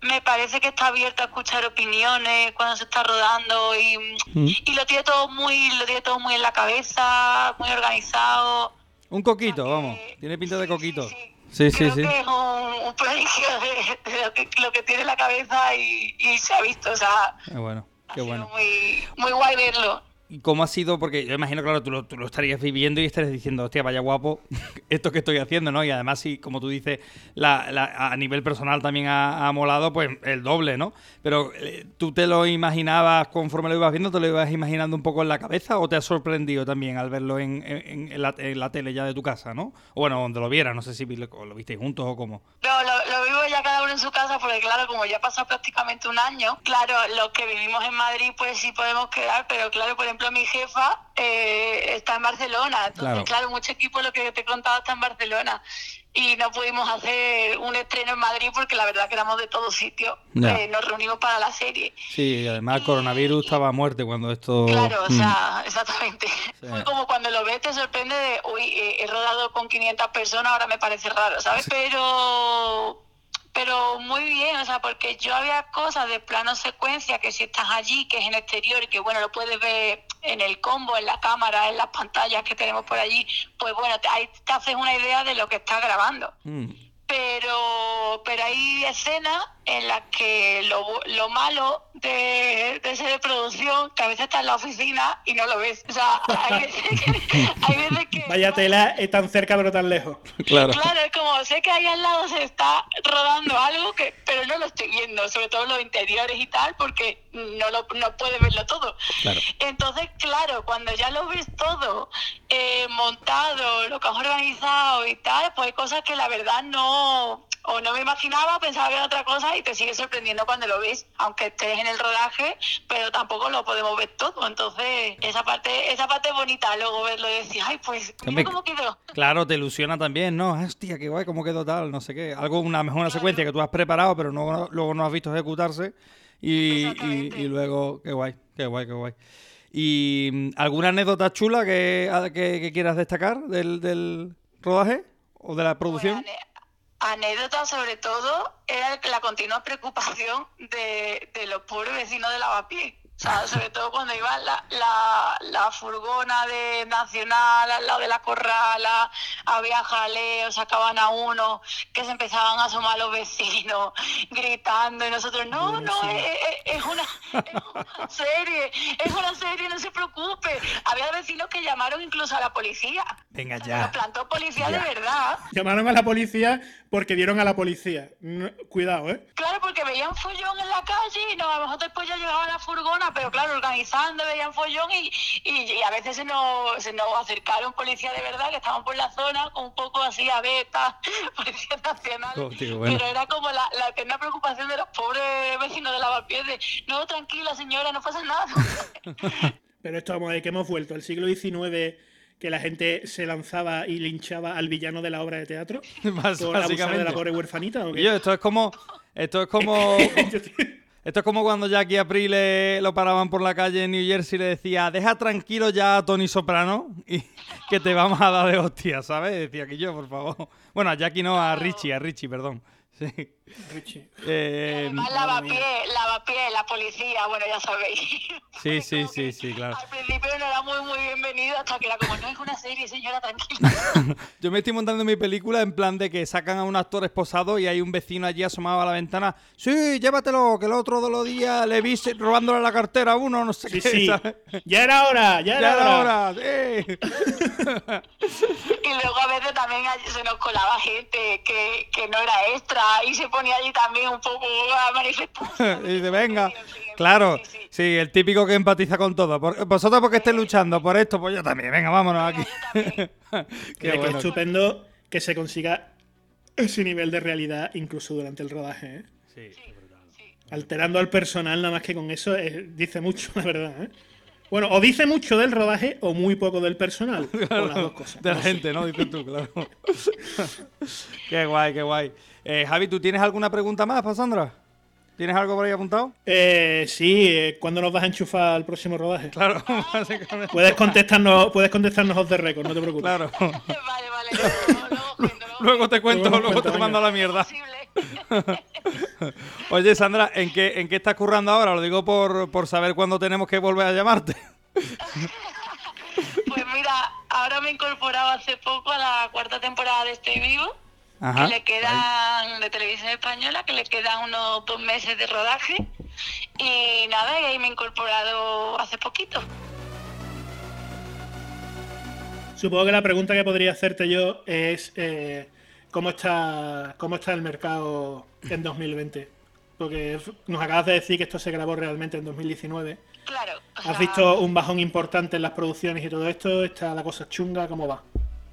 Me parece que está abierto a escuchar opiniones cuando se está rodando y, y lo tiene todo muy, lo tiene todo muy en la cabeza, muy organizado. Un coquito, que- vamos. Tiene pinta de coquito. sí, sí. Sí, sí, Creo sí. que es un, un prodigio de, de lo, que, lo que tiene en la cabeza y, y se ha visto, o sea, Qué bueno, ha qué sido bueno. muy, muy guay verlo. ¿Y cómo ha sido? Porque yo imagino, claro, tú lo, estarías viviendo y estarías diciendo, hostia, vaya guapo esto que estoy haciendo, ¿no? Y además, sí, como tú dices, la, a nivel personal también ha, ha molado, pues el doble, ¿no? Pero eh, ¿tú te lo imaginabas conforme lo ibas viendo? ¿Te lo ibas imaginando un poco en la cabeza o te has sorprendido también al verlo en, la, tele ya de tu casa, ¿no? O bueno, donde lo vieras, no sé si lo, visteis juntos o cómo. No, lo, vivo ya cada uno en su casa porque claro, como ya ha pasado prácticamente un año, claro, los que vivimos en Madrid pues sí podemos quedar, pero claro, por ejemplo mi jefa eh, está en Barcelona, entonces Claro. claro. mucho equipo lo que te he contado está en Barcelona y no pudimos hacer un estreno en Madrid porque la verdad que éramos de todos sitios. Eh, nos reunimos para la serie. Sí, y además el coronavirus estaba a muerte cuando esto... Claro, o Mm. sea, exactamente. Fue como cuando lo ves te sorprende de, uy, eh, he rodado con 500 personas, ahora me parece raro, ¿sabes? Pero pero muy bien, o sea, porque yo había cosas de plano secuencia que si estás allí, que es en exterior que bueno, lo puedes ver en el combo, en la cámara, en las pantallas que tenemos por allí, pues bueno, te, ahí te haces una idea de lo que estás grabando. Mm. Pero, pero hay escenas en las que lo, lo malo de, de ser de producción, que a veces estás en la oficina y no lo ves. O sea, hay veces que... Hay veces que Vaya tela, es tan cerca pero tan lejos. Claro. Claro, es como sé que ahí al lado se está rodando algo que, pero no lo estoy viendo, sobre todo los interiores y tal, porque no lo no puedes verlo todo. Claro. Entonces, claro, cuando ya lo ves todo eh, montado, lo que has organizado y tal, pues hay cosas que la verdad no o no me imaginaba, pensaba que era otra cosa y te sigue sorprendiendo cuando lo ves, aunque estés en el rodaje, pero tampoco lo podemos ver todo. Entonces, esa parte, esa parte es bonita, luego verlo y decir, ay, pues mira cómo quedó. Claro, te ilusiona también, ¿no? Hostia, qué guay, cómo quedó tal, no sé qué. Algo, una mejor una secuencia que tú has preparado, pero no, luego no has visto ejecutarse. Y, y, luego, qué guay, qué guay, qué guay. ¿Y alguna anécdota chula que, que, que quieras destacar del, del rodaje o de la producción? Pues, anécdota sobre todo era la continua preocupación de, de los pobres vecinos de Lavapiés. O sea, sobre todo cuando iba la, la, la furgona de Nacional al lado de la corrala, había jaleo, sacaban a uno, que se empezaban a asomar los vecinos, gritando, y nosotros, no, no, es, es- es una, es una serie, es una serie, no se preocupe. Había vecinos que llamaron incluso a la policía. Venga Nos ya. plantó policía de verdad. Llamaron a la policía porque dieron a la policía. No- cuidado, ¿eh? Claro, porque veían follón en la calle y no, a lo mejor después ya llegaba la furgona, pero claro, organizando, veían follón y, y, y a veces se nos, se nos acercaron policías de verdad que estaban por la zona con un poco así a beta, policía nacional. Oh, tío, bueno. Pero era como la, la eterna preocupación de los pobres vecinos de Lavapiés de, no, tranquila señora, no pasa nada. Pero esto, vamos a ver, que hemos vuelto al siglo XIX, que la gente se lanzaba y linchaba al villano de la obra de teatro. Por abusar de la pobre huerfanita. ¿o qué? Y yo, esto es como. Esto es como. Esto es como cuando Jackie Aprile lo paraban por la calle en New Jersey y le decía, deja tranquilo ya a Tony Soprano y que te vamos a dar de hostia, ¿sabes? Decía que yo, por favor. Bueno, a Jackie no, a Richie, a Richie, perdón. Sí. Richie. Eh, Además, lavapiés, lavapiés, la policía, bueno, ya sabéis. sí, sí, sí, sí, claro. Al principio no era muy, muy bienvenido hasta que era como, no es una serie, señora, tranquila. Yo me estoy montando mi película en plan de que sacan a un actor esposado y hay un vecino allí asomado a la ventana. Sí, llévatelo, que el otro de los días le vi robándole la cartera a uno, no sé Sí, qué, sí. ¿sabes? Ya era hora, ya era Ya era hora. hora, sí. Y luego a veces también se nos colaba gente que, que no era extra y se ponía allí también un poco a manifestar. y dice, venga. Claro, sí, sí. sí, el típico que empatiza con todo. Por- vosotros porque estéis luchando por esto, pues yo también. Venga, vámonos aquí. Venga, Qué bueno. Qué estupendo que se consiga ese nivel de realidad incluso durante el rodaje, ¿eh? Alterando al personal nada más que con eso eh, dice mucho, la verdad, ¿eh? Bueno, o dice mucho del rodaje o muy poco del personal. O las dos cosas. De la No sé. gente, ¿no? Dices tú, claro. qué guay, qué guay. Eh, Javi, ¿tú tienes alguna pregunta más para Sandra? ¿Tienes algo por ahí apuntado? Eh, sí, eh, ¿cuándo nos vas a enchufar al próximo rodaje? Claro, básicamente. Puedes contestarnos, puedes contestarnos off the record, no te preocupes. Claro. Vale, vale, luego, luego cuento, luego Luego te cuento, Luego te mando a la mierda. Oye, Sandra, ¿en qué, ¿en qué estás currando ahora? Lo digo por, por saber cuándo tenemos que volver a llamarte. Pues mira, ahora me he incorporado hace poco a la cuarta temporada de Estoy Vivo. Ajá. que le quedan de televisión española, que le quedan unos dos meses de rodaje. Y nada, y ahí me he incorporado hace poquito. Supongo que la pregunta que podría hacerte yo es eh, ¿cómo, está, cómo está el mercado en 2020. Porque nos acabas de decir que esto se grabó realmente en 2019. Claro. o ¿Has visto un bajón importante en las producciones y todo esto? ¿Está la cosa chunga? ¿Cómo va?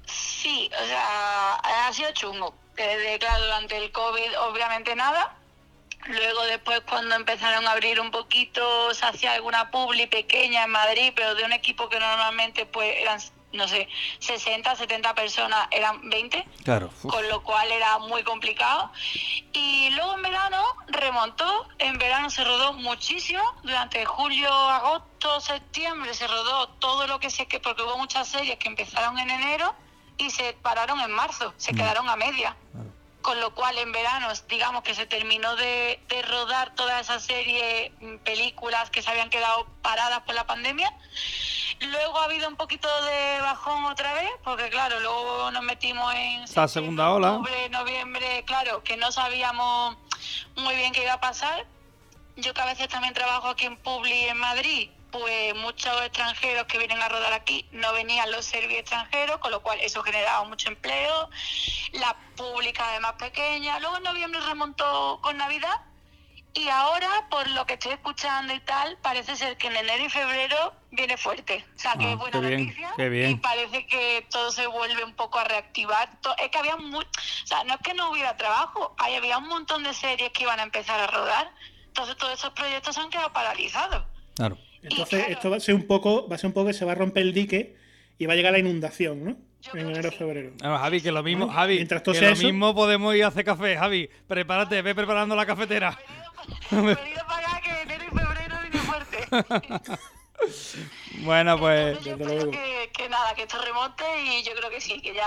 Sí, o sea, ha sido chungo. Desde, claro, durante el COVID, obviamente nada. Luego, después, cuando empezaron a abrir un poquito, se hacía alguna publi pequeña en Madrid, pero de un equipo que normalmente pues eran, no sé, 60, 70 personas, eran 20. Claro. con lo cual era muy complicado. Y luego en verano remontó, en verano se rodó muchísimo, durante julio, agosto, septiembre se rodó todo lo que sé que, porque hubo muchas series que empezaron en enero y se pararon en marzo, se quedaron a media. Con lo cual en verano, digamos que se terminó de, de rodar toda esa serie, mm, películas que se habían quedado paradas por la pandemia. Luego ha habido un poquito de bajón otra vez, porque claro, luego nos metimos en Esta segunda ola. octubre, noviembre, claro, que no sabíamos muy bien qué iba a pasar. Yo que a veces también trabajo aquí en Publi en Madrid, pues muchos extranjeros que vienen a rodar aquí no venían los serbios extranjeros, con lo cual eso generaba mucho empleo. La pública además pequeña. Luego en noviembre remontó con Navidad y ahora, por lo que estoy escuchando y tal, parece ser que en enero y febrero viene fuerte. O sea, que Ah, es buena bien, noticia. bien. Y parece que todo se vuelve un poco a reactivar. Es que había mu- o sea, no es que no hubiera trabajo, ahí había un montón de series que iban a empezar a rodar. Entonces todos esos proyectos se han quedado paralizados. Claro. Entonces, esto va a ser un poco, va a ser un poco que se va a romper el dique y va a llegar la inundación, ¿no? En enero, sí. febrero. Bueno, Javi, que lo mismo, Bueno, Javi, mientras todo que sea lo eso- mismo podemos ir a hacer café, Javi. Prepárate, ve preparando la cafetera. Venido para acá que enero y febrero viene fuerte. Bueno, pues Entonces yo desde luego. que, que nada, que esto remonte y yo creo que sí, que ya,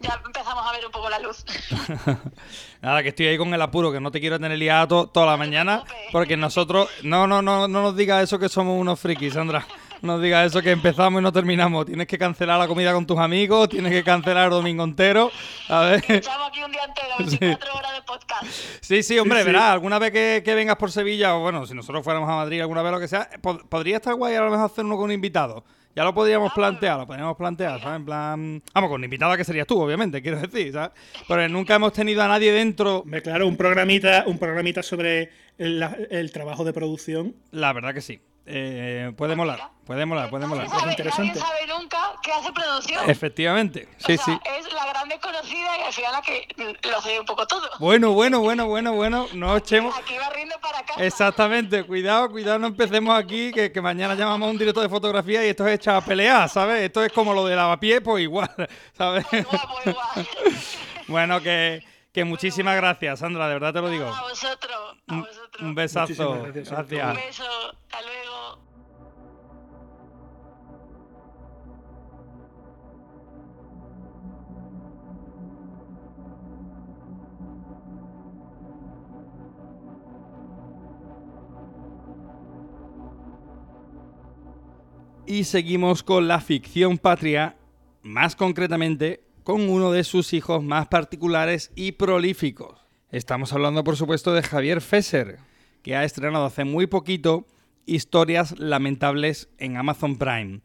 ya empezamos a ver un poco la luz. nada, que estoy ahí con el apuro, que no te quiero tener liado to- toda la mañana, porque nosotros, no, no, no, no nos digas eso que somos unos frikis, Sandra. No digas eso que empezamos y no terminamos. Tienes que cancelar la comida con tus amigos, tienes que cancelar el domingo entero. A ver. Echamos aquí un día entero, 24 horas de podcast. Sí, sí, hombre, Sí, sí. verás, alguna vez que, que vengas por Sevilla, o bueno, si nosotros fuéramos a Madrid alguna vez, lo que sea, pod- podría estar guay a lo mejor hacer uno con un invitado. Ya lo podríamos plantear, lo podríamos plantear, ¿sabes? En plan. Vamos, con un invitado que serías tú, obviamente, quiero decir, ¿sabes? Pero nunca hemos tenido a nadie dentro. Hombre, claro, un programita, un programita sobre el trabajo de producción. La verdad que sí. Eh, puede molar, puede molar, puede molar. Nadie sabe, interesante. nadie sabe nunca qué hace producción. Efectivamente, sí, o sea, sí. Es la gran desconocida y al final la que lo sé un poco todo. Bueno, bueno, bueno, bueno, bueno, no echemos. Aquí va riendo para casa. Exactamente, cuidado, cuidado, no empecemos aquí, que, que mañana llamamos a un director de fotografía y esto es echado a pelear, ¿sabes? Esto es como lo de lavapiés, pues igual, ¿sabes? Guapo, igual. Bueno, que, que muchísimas gracias, Sandra, de verdad te lo digo. A vosotros, a vosotros. Un besazo, gracias. Un beso, hasta luego. Y seguimos con la ficción patria, más concretamente con uno de sus hijos más particulares y prolíficos. Estamos hablando, por supuesto, de Javier Fesser, que ha estrenado hace muy poquito Historias Lamentables en Amazon Prime.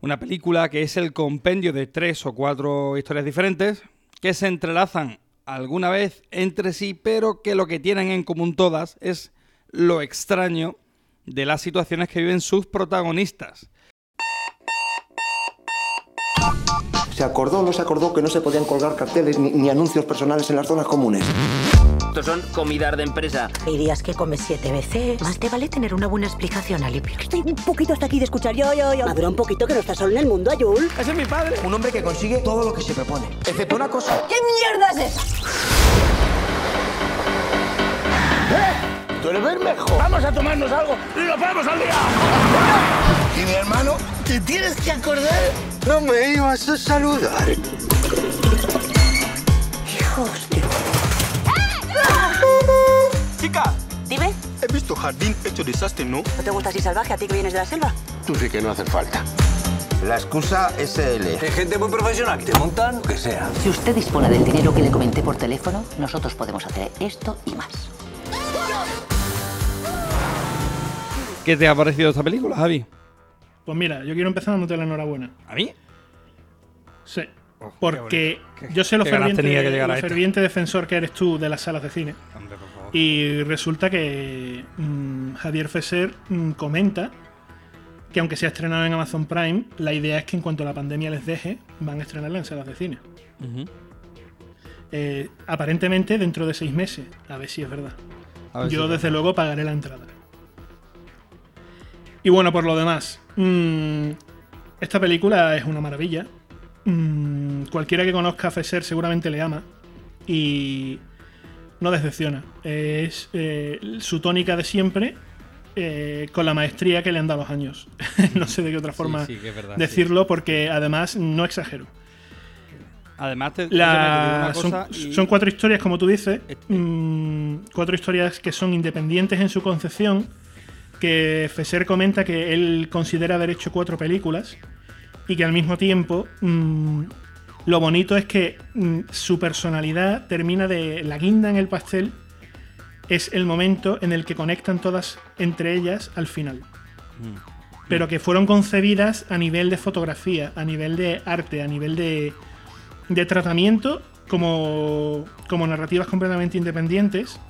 Una película que es el compendio de tres o cuatro historias diferentes que se entrelazan alguna vez entre sí, pero que lo que tienen en común todas es lo extraño de las situaciones que viven sus protagonistas. Se acordó o no se acordó que no se podían colgar carteles ni, ni anuncios personales en las zonas comunes. Estos son comidas de empresa. Dirías que comes siete veces. Más te vale tener una buena explicación, Alipio. Estoy un poquito hasta aquí de escuchar yo, yo, yo. Madura un poquito que no estás solo en el mundo, Ayul. Ese es mi padre. Un hombre que consigue todo lo que se propone. Excepto una cosa. ¿Qué mierda es esa? ¡Tú eres Bermejo! ¡Vamos a tomarnos algo! ¡Y nos vamos al día! Y mi hermano, ¿te tienes que acordar? No me ibas a saludar. Hijos de... ¡Chica! Dime, He visto jardín hecho desastre, ¿no? ¿no te gusta así salvaje a ti que vienes de la selva? Tú sí que no hace falta. La excusa SL. Hay gente muy profesional que te montan lo que sea. Si usted dispone del dinero que le comenté por teléfono, nosotros podemos hacer esto y más. ¿Qué te ha parecido esta película, Javi? Pues mira, yo quiero empezar dándote la enhorabuena. ¿A mí? Sí. Oh, Porque qué yo sé lo ferviente, que lo ferviente defensor que eres tú de las salas de cine. Hombre, por favor. Y resulta que mm, Javier Fesser mm, comenta que aunque sea estrenado en Amazon Prime, la idea es que en cuanto la pandemia les deje, van a estrenarla en salas de cine. Eh, aparentemente dentro de seis meses. A ver si es verdad. Yo si- desde luego pagaré la entrada. Y bueno, por lo demás, mm, esta película es una maravilla. Mm, cualquiera que conozca a Fesser seguramente le ama y no decepciona. Es eh, su tónica de siempre eh, con la maestría que le han dado los años. no sé de qué otra forma sí, verdad, decirlo porque además no exagero. Además, te, La- te digo son, una cosa y- son cuatro historias, como tú dices. Este- mm, cuatro historias que son independientes en su concepción. Que Fesser comenta que él considera haber hecho cuatro películas. y que al mismo tiempo mm, lo bonito es que mm, su personalidad termina de la guinda en el pastel es el momento en el que conectan todas entre ellas al final. Pero que fueron concebidas a nivel de fotografía, a nivel de arte, a nivel de, de tratamiento como, como narrativas completamente independientes.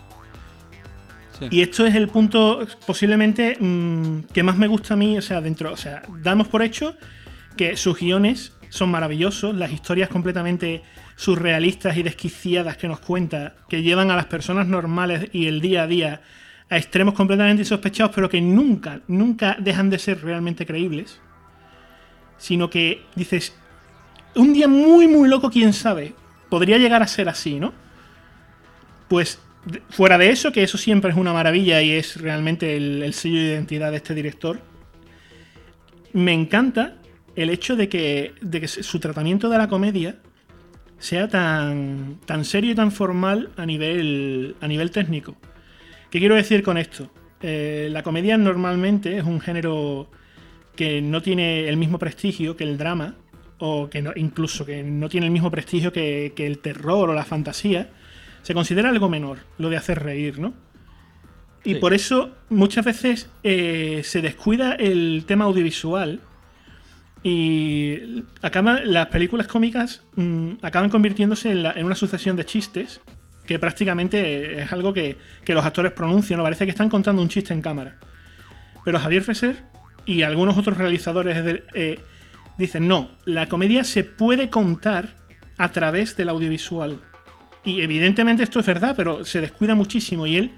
Y esto es el punto posiblemente mm, que más me gusta a mí, o sea, dentro, o sea, damos por hecho que sus guiones son maravillosos, las historias completamente surrealistas y desquiciadas que nos cuenta, que llevan a las personas normales y el día a día a extremos completamente insospechados, pero que nunca, nunca dejan de ser realmente creíbles. Sino que dices, un día muy, muy loco, quién sabe, podría llegar a ser así, ¿no? Pues fuera de eso, que eso siempre es una maravilla y es realmente el, el sello de identidad de este director, me encanta el hecho de que, de que su tratamiento de la comedia sea tan, tan serio y tan formal a nivel, a nivel técnico. ¿Qué quiero decir con esto? Eh, la comedia normalmente es un género que no tiene el mismo prestigio que el drama, o que incluso que no tiene el mismo prestigio que, el terror o la fantasía. Se considera algo menor, lo de hacer reír, ¿no? Y por eso muchas veces eh, se descuida el tema audiovisual y acaban, las películas cómicas mm, acaban convirtiéndose en, una sucesión de chistes que prácticamente es algo que, los actores pronuncian, ¿no? parece que están contando un chiste en cámara. Pero Javier Fesser y algunos otros realizadores eh, dicen, no, la comedia se puede contar a través del audiovisual. Y evidentemente esto es verdad, pero se descuida muchísimo y él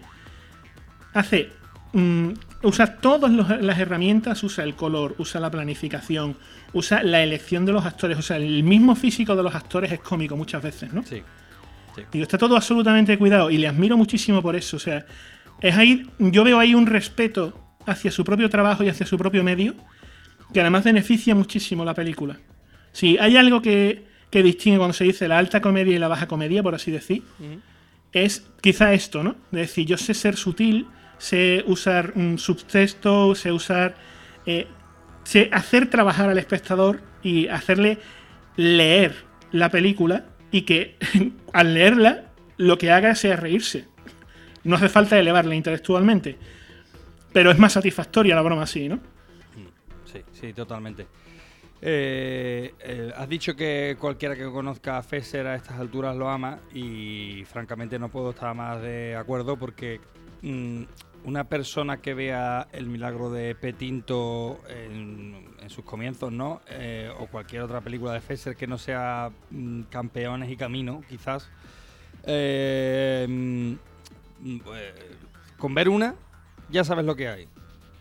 hace mm, usa todas las herramientas, usa el color, usa la planificación, usa la elección de los actores, o sea, el mismo físico de los actores es cómico muchas veces, ¿no? Sí. sí. está todo absolutamente cuidado y le admiro muchísimo por eso, o sea, es ahí, yo veo ahí un respeto hacia su propio trabajo y hacia su propio medio, que además beneficia muchísimo la película. Si hay algo que, que distingue cuando se dice la alta comedia y la baja comedia, por así decir, es quizá esto, ¿no? De decir, yo sé ser sutil, sé usar un subtexto, sé usar. Eh, sé hacer trabajar al espectador y hacerle leer la película y que al leerla lo que haga sea reírse. No hace falta elevarla intelectualmente. Pero es más satisfactoria la broma así, ¿no? Sí, sí, totalmente. Eh, eh, has dicho que cualquiera que conozca a Fesser a estas alturas lo ama y francamente no puedo estar más de acuerdo porque mm, una persona que vea el milagro de Petinto en, sus comienzos, ¿no? Eh, o cualquier otra película de Fesser que no sea mm, Campeones y Camino, quizás. Eh, mm, pues, con ver una, ya sabes lo que hay.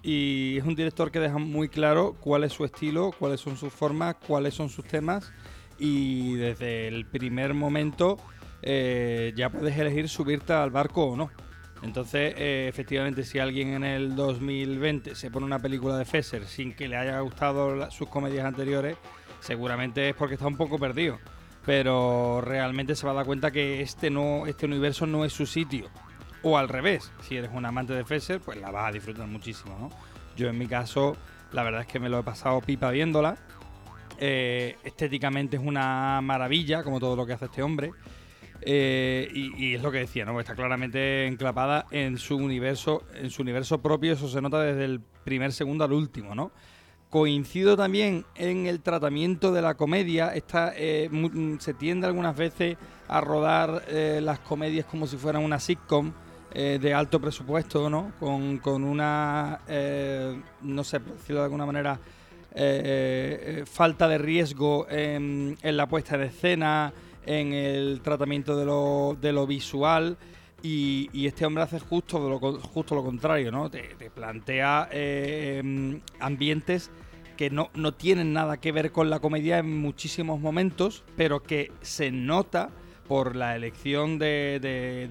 Y es un director que deja muy claro cuál es su estilo, cuáles son sus formas, cuáles son sus temas. Y desde el primer momento eh, ya puedes elegir subirte al barco o no. Entonces, eh, efectivamente, si alguien en el 2020 se pone una película de Fesser sin que le haya gustado sus comedias anteriores, seguramente es porque está un poco perdido. Pero realmente se va a dar cuenta que este no, este universo no es su sitio. O al revés, si eres un amante de Fesser, pues la vas a disfrutar muchísimo, ¿no? Yo en mi caso, la verdad es que me lo he pasado pipa viéndola. Eh, estéticamente es una maravilla, como todo lo que hace este hombre. Eh, y, es lo que decía, ¿no? Está claramente enclapada en su universo, en su universo propio, eso se nota desde el primer segundo al último, ¿no? Coincido también en el tratamiento de la comedia. Está, eh, se tiende algunas veces a rodar las comedias como si fueran una sitcom de alto presupuesto, ¿no? Con, con una, no sé, por decirlo de alguna manera, falta de riesgo en, en la puesta de escena en el tratamiento de lo, de lo visual. Y, este hombre hace justo lo, justo lo contrario, ¿no? Te, plantea eh, em, ambientes que no, no, tienen nada que ver con la comedia en muchísimos momentos, pero que se nota por la elección de,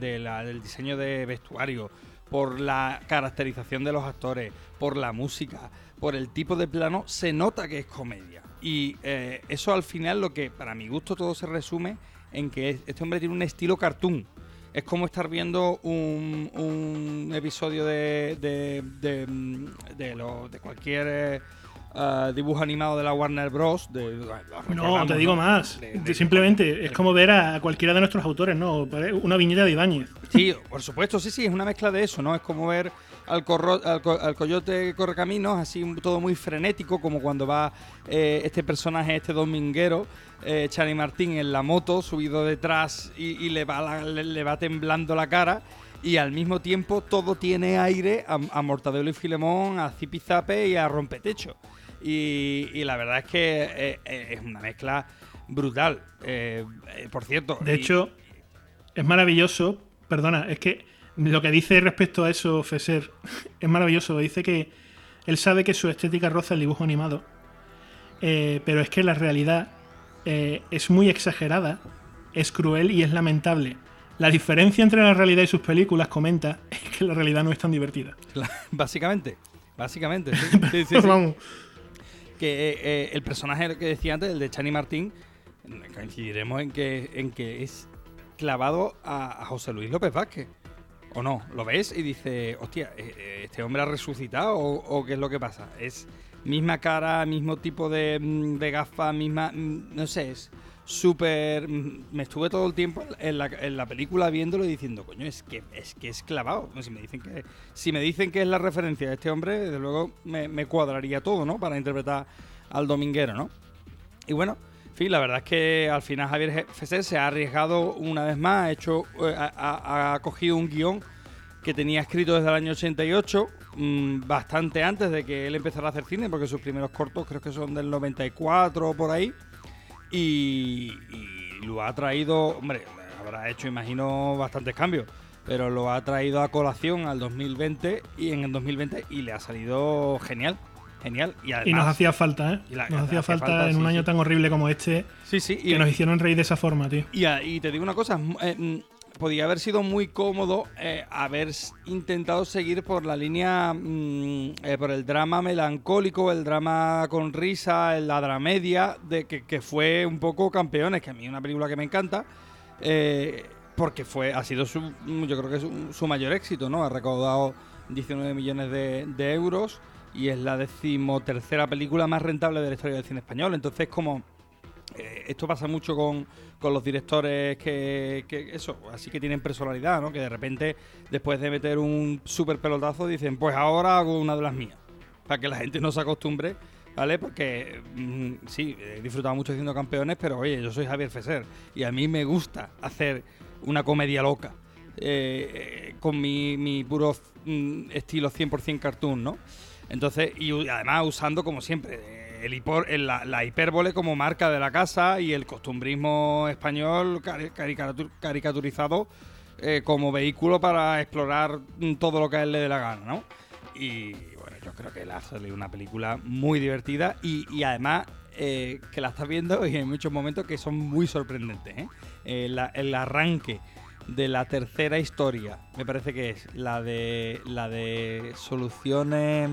del diseño de vestuario, por la caracterización de los actores, por la música, por el tipo de plano, se nota que es comedia. Y eh, eso al final lo que para mi gusto todo se resume en que este hombre tiene un estilo cartoon. Es como estar viendo un, episodio de, de, de, de, cualquier uh, dibujo animado de la Warner Bros. De, no, te digo más. Simplemente es como ver a cualquiera de nuestros autores, ¿no? Una viñeta de Ibáñez. Sí, por supuesto, sí, sí, es una mezcla de eso, ¿no? Es como ver al, corro, al, al coyote correcaminos, así todo muy frenético, como cuando va eh, este personaje, este dominguero, eh, Chani Martín, en la moto, subido detrás y, le, va le, va temblando la cara. Y al mismo tiempo todo tiene aire a, Mortadelo y Filemón, a Zipizape y a Rompetecho. Y, y la verdad es que eh, es una mezcla brutal. por cierto. De hecho, es maravilloso. Perdona, es que lo que dice respecto a eso, Feser, es maravilloso. Dice que él sabe que su estética roza el dibujo animado, eh, pero es que la realidad eh, es muy exagerada, es cruel y es lamentable. La diferencia entre la realidad y sus películas, comenta, es que la realidad no es tan divertida. Básicamente, básicamente. Sí. Vamos. Que eh, el personaje que decía antes, el de Chani Martín, coincidiremos en que, en que es clavado a José Luis López Vázquez. ¿O no? ¿Lo ves? Y dice, hostia, eh, eh, ¿este hombre ha resucitado o, qué es lo que pasa? Es misma cara, mismo tipo de, mm, de gafas, misma... Mm, no sé, es súper... Mm, me estuve todo el tiempo en la, en la, película viéndolo y diciendo, coño, es que es, que es clavado. Si me, dicen que, si me dicen que es la referencia de este hombre, desde luego me, cuadraría todo, ¿no? Para interpretar al dominguero, ¿no? Y bueno, la verdad es que al final Javier Fesser se ha arriesgado una vez más, ha, hecho, eh, ha, cogido un guion que tenía escrito desde el año 88, mm, bastante antes de que él empezara a hacer cine, porque sus primeros cortos creo que son del 94 o por ahí, y, lo ha traído, hombre, habrá hecho, imagino, bastantes cambios, pero lo ha traído a colación al 2020 y en el 2020 y le ha salido genial genial. Y, nos hacía falta, ¿eh? nos hacía, falta, en un año tan horrible como este sí, sí, que nos hicieron reír de esa forma, tío. Y, te digo una cosa, eh, mm, podía haber sido muy cómodo eh, haber intentado seguir por la línea, mm, eh, por el drama melancólico, el drama con risa, la dramedia, de que, fue un poco Campeones, que a mí es una película que me encanta. porque fue ha sido su, yo creo que es su, mayor éxito, ¿no? Ha recaudado 19 millones de, de euros y es la decimotercera película más rentable de la historia del cine español. Entonces, como eh, esto pasa mucho con, los directores que, eso, así que tienen personalidad, ¿no? Que de repente, después de meter un super pelotazo, dicen, pues ahora hago una de las mías. Para que la gente no se acostumbre, ¿vale? Porque mm, sí, he disfrutado mucho haciendo campeones, pero oye, yo soy Javier Feser y a mí me gusta hacer una comedia loca. Eh, con mi, mi puro mm, estilo 100% cartoon, ¿no? Entonces, y además usando como siempre el la, hipérbole como marca de la casa y el costumbrismo español caricaturizado eh, como vehículo para explorar todo lo que a él le dé la gana, ¿no? Y bueno, yo creo que le ha salido una película muy divertida y, además eh, que la estás viendo y en muchos momentos que son muy sorprendentes. ¿eh? el arranque de la tercera historia, me parece que es la de la de soluciones.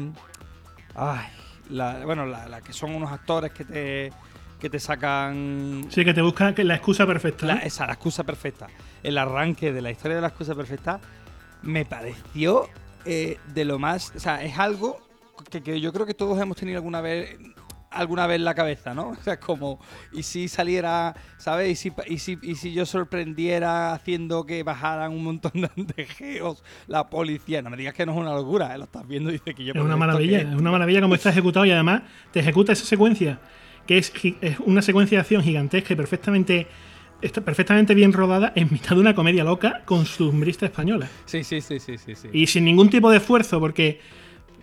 Ay, la, bueno, la, que son unos actores que te que te sacan. Sí, que te buscan la excusa perfecta. La, esa, la excusa perfecta. El arranque de la historia de la excusa perfecta me pareció eh, de lo más. O sea, es algo que, que, yo creo que todos hemos tenido alguna vez alguna vez en la cabeza, ¿no? O sea, como, y si saliera, ¿sabes? Y si, y si, y si yo sorprendiera haciendo que bajaran un montón de geos la policía. No me digas que no es una locura, ¿eh? lo estás viendo y dice que yo... Es una maravilla, es una maravilla como está ejecutado y además te ejecuta esa secuencia, que es, es una secuencia de acción gigantesca y perfectamente está perfectamente bien rodada en mitad de una comedia loca con costumbrista española. Sí, sí, sí, sí, sí, sí. Y sin ningún tipo de esfuerzo, porque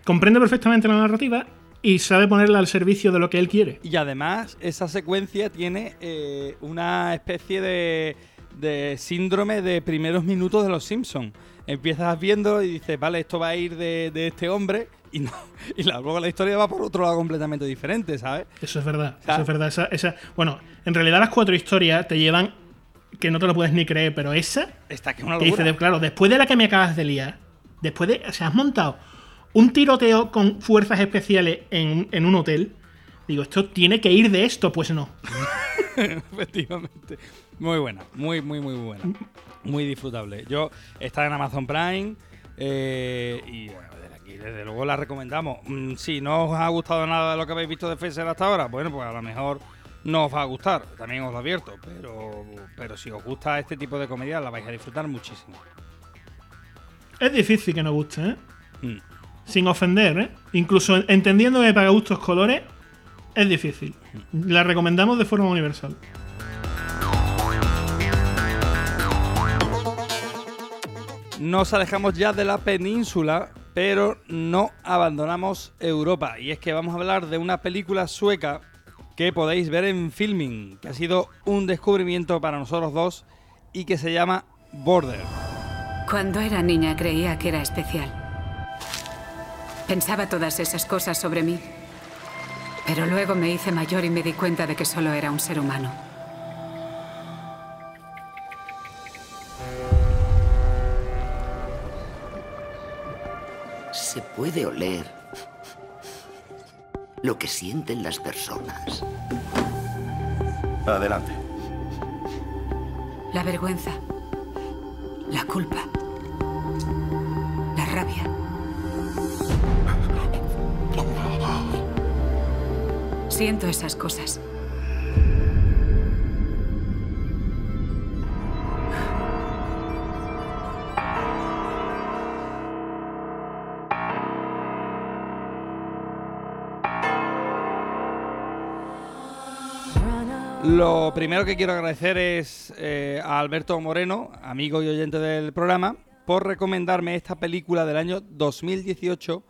comprende perfectamente la narrativa y sabe ponerla al servicio de lo que él quiere. Y además, esa secuencia tiene eh, una especie de, de, síndrome de primeros minutos de los Simpsons. Empiezas viendo y dices, vale, esto va a ir de, este hombre y no y luego la historia va por otro lado completamente diferente, ¿sabes? Eso es verdad, eso es verdad. Esa, bueno, en realidad las cuatro historias te llevan que no te lo puedes ni creer, pero esa... Está que es una locura. dice, claro, después de la que me acabas de liar, después de... O sea, has montado un tiroteo con fuerzas especiales en, un hotel. Digo, esto tiene que ir de esto, pues no. Efectivamente. Muy buena, muy, muy, muy buena. Muy disfrutable. Yo, está en Amazon Prime. Eh, y bueno, desde aquí, desde luego la recomendamos. Mm, si no os ha gustado nada de lo que habéis visto de Phaser hasta ahora, bueno, pues a lo mejor no os va a gustar, también os lo advierto, pero, pero si os gusta este tipo de comedia la vais a disfrutar muchísimo. Es difícil que nos guste, ¿eh? Mm. Sin ofender, ¿eh? Incluso entendiendo que para gustos colores, es difícil. La recomendamos de forma universal. Nos alejamos ya de la península, pero no abandonamos Europa. Y es que vamos a hablar de una película sueca que podéis ver en Filming, que ha sido un descubrimiento para nosotros dos y que se llama Border. Cuando era niña creía que era especial. Pensaba todas esas cosas sobre mí. Pero luego me hice mayor y me di cuenta de que solo era un ser humano. Se puede oler lo que sienten las personas. Adelante. La vergüenza. La culpa. La rabia. Siento esas cosas. Lo primero que quiero agradecer es eh, a Alberto Moreno, amigo y oyente del programa, por recomendarme esta película del año 2018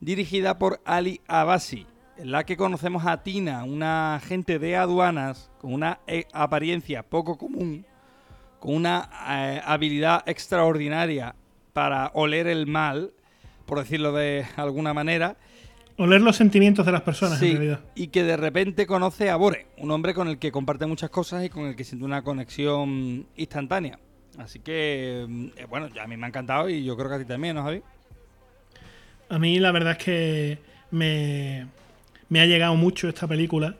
dirigida por Ali Abasi, en la que conocemos a Tina, una agente de aduanas con una eh, apariencia poco común, con una eh, habilidad extraordinaria para oler el mal, por decirlo de alguna manera, Oler los sentimientos de las personas, Sí, en realidad. y que de repente conoce a Bore, un hombre con el que comparte muchas cosas y con el que siente una conexión instantánea. Así que, mm, eh, bueno, ya a mí me ha encantado y yo creo que a ti también, ¿no, Javi? A mí la verdad es que me, me ha llegado mucho esta película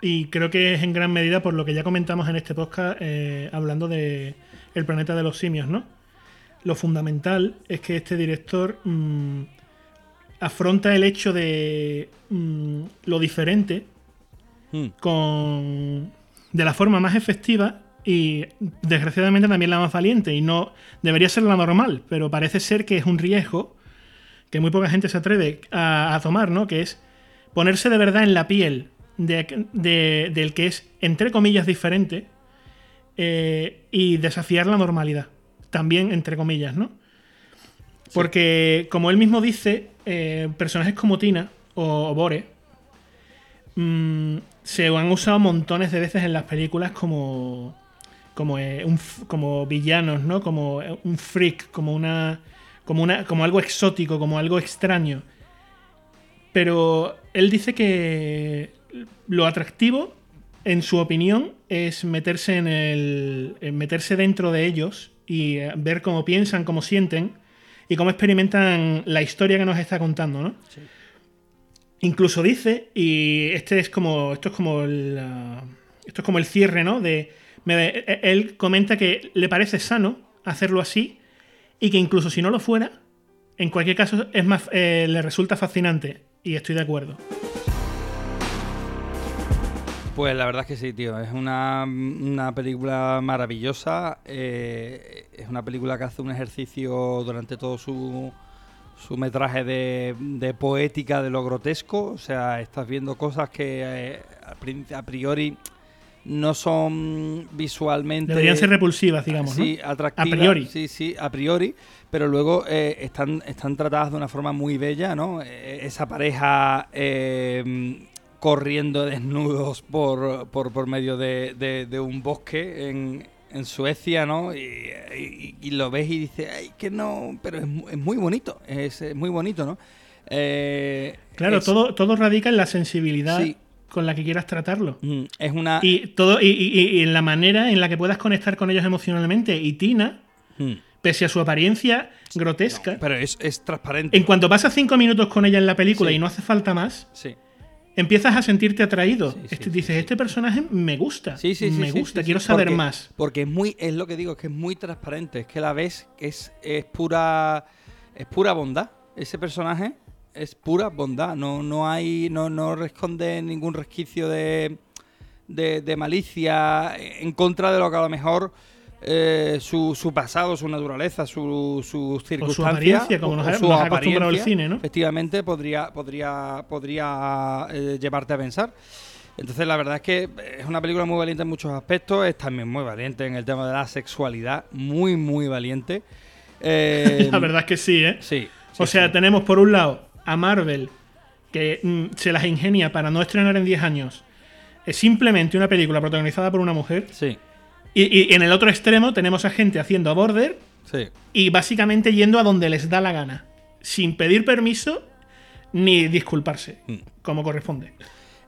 y creo que es en gran medida por lo que ya comentamos en este podcast eh, hablando de El planeta de los simios, ¿no? Lo fundamental es que este director mm, afronta el hecho de mm, lo diferente con de la forma más efectiva y desgraciadamente también la más valiente y no debería ser la normal, pero parece ser que es un riesgo que muy poca gente se atreve a, a tomar, ¿no? Que es ponerse de verdad en la piel de- de- del que es, entre comillas, diferente eh, y desafiar la normalidad. También, entre comillas, ¿no? Porque, como él mismo dice, eh, personajes como Tina o, o Bore mm, se han usado montones de veces en las películas como como, eh, un como villanos, ¿no? Como un freak, como una como una como algo exótico, como algo extraño. Pero él dice que lo atractivo, en su opinión, es meterse en el en meterse dentro de ellos y eh, ver cómo piensan, cómo sienten y cómo experimentan la historia que nos está contando, ¿no? Incluso dice, y este es como. Esto es como el. esto es como el cierre, ¿no? De. me- e- él comenta que le parece sano hacerlo así. Y que incluso si no lo fuera, en cualquier caso, es más. eh, le resulta fascinante. Y estoy de acuerdo. Pues la verdad es que sí, tío. Es una, una película maravillosa. eh, es una película que hace un ejercicio durante todo su, su metraje de, de poética de lo grotesco. O sea, estás viendo cosas que eh, a priori no son visualmente... Deberían ser repulsivas, digamos, ¿no? Sí, atractivas. A priori. Sí, sí, a priori. Pero luego eh, están, están tratadas de una forma muy bella, ¿no? Eh, esa pareja eh, corriendo desnudos por, por, por medio de, de- de un bosque en, en Suecia, ¿no? Y, y- y lo ves y dices, ay, que no, pero es, es muy bonito, es, es muy bonito, ¿no? Eh, Claro, es- todo, todo radica en la sensibilidad Sí. con la que quieras tratarlo. es una... Y, todo, y, y- y en la manera en la que puedas conectar con ellos emocionalmente. Y Tina, Mm. Pese a su apariencia grotesca. pero es, es transparente. En cuanto pasas cinco minutos con ella en la película Sí. y no hace falta más, Sí. empiezas a sentirte atraído. Este- dices, este personaje me gusta. Sí, sí, sí, me gusta, quiero saber porque- más. Porque es muy, es lo que digo, es que es muy transparente, es que la ves, que es, es pura es pura bondad. Ese personaje es pura bondad. No, no hay, no, no esconde ningún resquicio de, de, de malicia en contra de lo que a lo mejor eh, su, su pasado, su naturaleza, su, sus circunstancias, apariencia, como nos ha- su nos ha acostumbrado el cine, ¿no? Efectivamente, podría, podría, podría eh, llevarte a pensar. Entonces, la verdad es que es una película muy valiente en muchos aspectos. Es también muy valiente en el tema de la sexualidad. Muy, muy valiente. Eh, La verdad es que sí, ¿eh? Sí. o sea, tenemos por un lado a Marvel, que mm, se las ingenia para no estrenar en 10 años. Es simplemente una película protagonizada por una mujer. Sí. Y, y en el otro extremo tenemos a gente haciendo Border Sí. y básicamente yendo a donde les da la gana. Sin pedir permiso ni disculparse, Mm. como corresponde.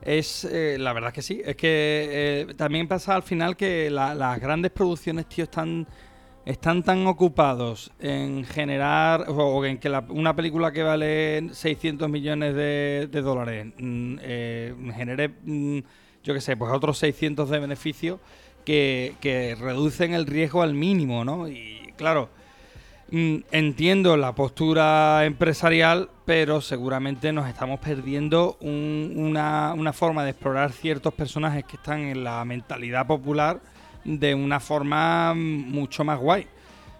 Es, eh, la verdad que sí. Es que eh, también pasa al final que la- las grandes producciones, tío, están, están tan ocupados en generar, o, o en que la- una película que vale 600 millones de, de dólares mm, eh, genere, mm, yo qué sé, pues otros 600 de beneficio que, que reducen el riesgo al mínimo, ¿no? Y claro, Mm, entiendo la postura empresarial, pero seguramente nos estamos perdiendo un- una, una forma de explorar ciertos personajes que están en la mentalidad popular de una forma mm, mucho más guay.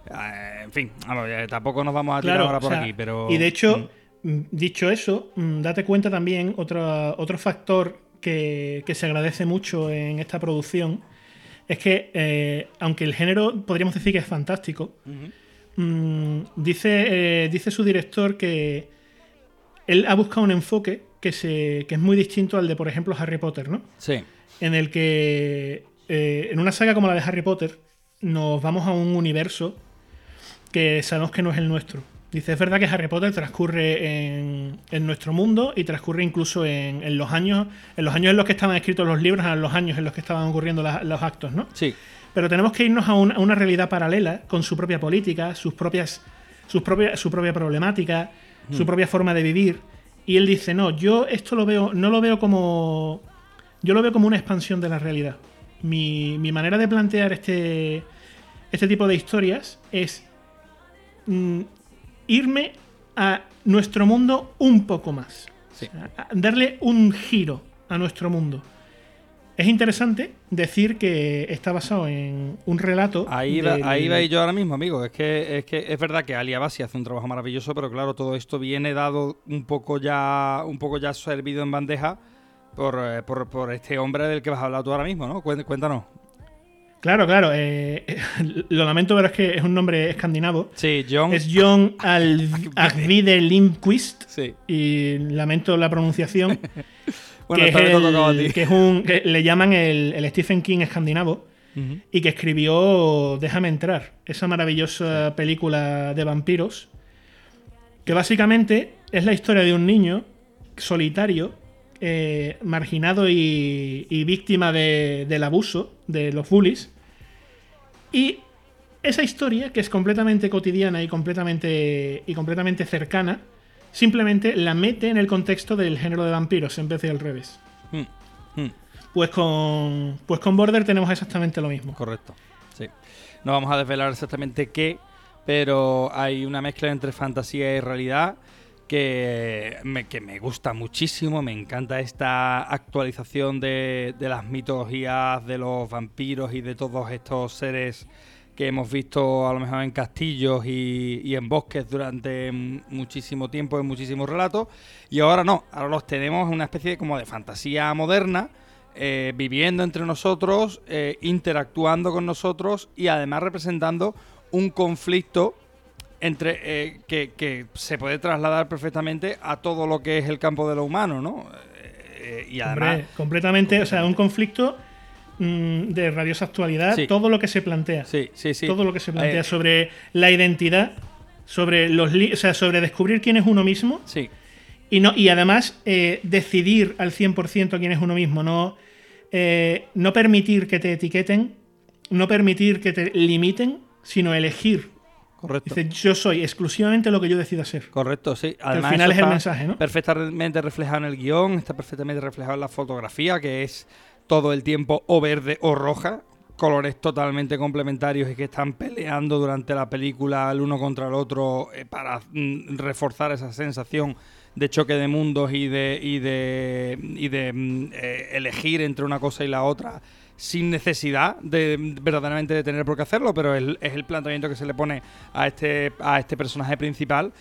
Eh, en fin, tampoco nos vamos a tirar ahora o por sea, aquí, pero... Y de hecho, mm, dicho eso, date cuenta también otro, otro factor que, que se agradece mucho en esta producción es que, eh, aunque el género podríamos decir que es fantástico, mm, dice, eh, dice su director que él ha buscado un enfoque que, se, que es muy distinto al de, por ejemplo, Harry Potter, ¿no? Sí. en el que eh, en una saga como la de Harry Potter nos vamos a un universo que sabemos que no es el nuestro. Dice, es verdad que Harry Potter transcurre en, en nuestro mundo y transcurre incluso en, en los años en los años en los que estaban escritos los libros, en los años en los que estaban ocurriendo la- los actos, ¿no? Sí. Pero tenemos que irnos a, un- a una realidad paralela con su propia política, sus propias, sus propias, su propia problemática, su Mm. propia forma de vivir. Y él dice, no, yo esto lo veo, no lo veo como. Yo lo veo como una expansión de la realidad. Mi, mi manera de plantear este, este tipo de historias es mm, irme a nuestro mundo un poco más. Sí. A- darle un giro a nuestro mundo. Es interesante decir que está basado en un relato. Ahí del- ahí va yo ahora mismo, amigo. Es que, es que es verdad que Ali Abasi hace un trabajo maravilloso, pero claro, todo esto viene dado un poco ya, un poco ya servido en bandeja por, eh, por, por este hombre del que vas a hablar tú ahora mismo, ¿no? Cué- Cuéntanos. Claro, claro. eh, lo lamento, pero es que es un nombre escandinavo. Sí, John. Es John Agvide Lindquist. Sí. Y lamento la pronunciación. Bueno, que, es a ti. que un. que le llaman el, el Stephen King escandinavo. Y que escribió Déjame entrar. Esa maravillosa película de vampiros. Que básicamente es la historia de un niño solitario, eh, marginado y, y víctima de- del abuso de los bullies. Y esa historia, que es completamente cotidiana y completamente, y completamente cercana, simplemente la mete en el contexto del género de vampiros en vez de al revés. Mm, mm. Pues con, pues con Border tenemos exactamente lo mismo. Correcto. Sí. No vamos a desvelar exactamente qué, pero hay una mezcla entre fantasía y realidad que me, que me gusta muchísimo. Me encanta esta actualización de, de las mitologías de los vampiros y de todos estos seres que hemos visto a lo mejor en castillos y, y en bosques durante muchísimo tiempo en muchísimos relatos. Y ahora no, ahora los tenemos en una especie de, como de fantasía moderna eh, viviendo entre nosotros, eh, interactuando con nosotros y además representando un conflicto entre eh, que, que se puede trasladar perfectamente a todo lo que es el campo de lo humano, ¿no? Eh, y además, Hombre, completamente, o sea, un conflicto mm, de radiosa actualidad, Sí. todo lo que se plantea. Sí, sí, sí. Todo lo que se plantea Eh, sobre la identidad, sobre los o sea, sobre descubrir quién es uno mismo. Sí. Y no, y además decidir al 100% quién es uno mismo, no, no permitir que te etiqueten, no permitir que te limiten, sino elegir. Correcto. Dice, yo soy exclusivamente lo que yo decida ser. Correcto, sí. al Además, final eso es el mensaje, ¿no? Perfectamente reflejado en el guion, está perfectamente reflejado en la fotografía, que es todo el tiempo o verde o roja. colores totalmente complementarios y que están peleando durante la película el uno contra el otro eh, para mm, reforzar esa sensación de choque de mundos y de y de, y de mm, eh, elegir entre una cosa y la otra sin necesidad de verdaderamente de tener por qué hacerlo, pero es, es el planteamiento que se le pone a este a este personaje principal.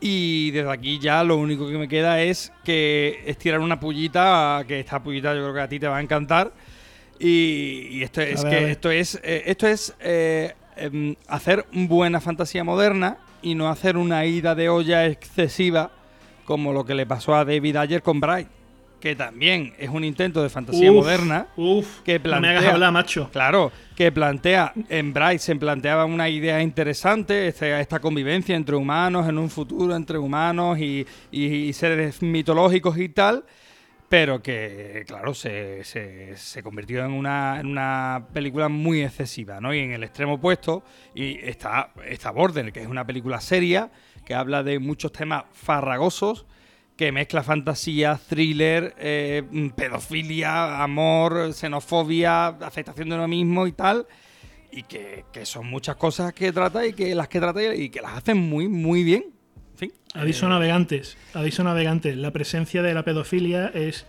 Y desde aquí ya lo único que me queda es que estirar una pullita, que esta pullita yo creo que a ti te va a encantar. Y, y esto es ver, que esto es eh, esto es eh, em, hacer buena fantasía moderna y no hacer una ida de olla excesiva como lo que le pasó a David Ayer con Bright, que también es un intento de fantasía Uf, moderna uf, que no me plantea hagas hablar, macho. Claro, que plantea en Bright se planteaba una idea interesante, esta, esta convivencia entre humanos en un futuro entre humanos y, y- y seres mitológicos y tal, pero que, claro, se, se- se convirtió en una, en una película muy excesiva, ¿no? Y en el extremo opuesto y está, está Border, que es una película seria, que habla de muchos temas farragosos, que mezcla fantasía, thriller, eh, pedofilia, amor, xenofobia, aceptación de uno mismo y tal. Y que, que son muchas cosas que trata y que las que trata y que las hacen muy, muy bien. En fin. Aviso eh, navegantes, aviso navegantes. La presencia de la pedofilia es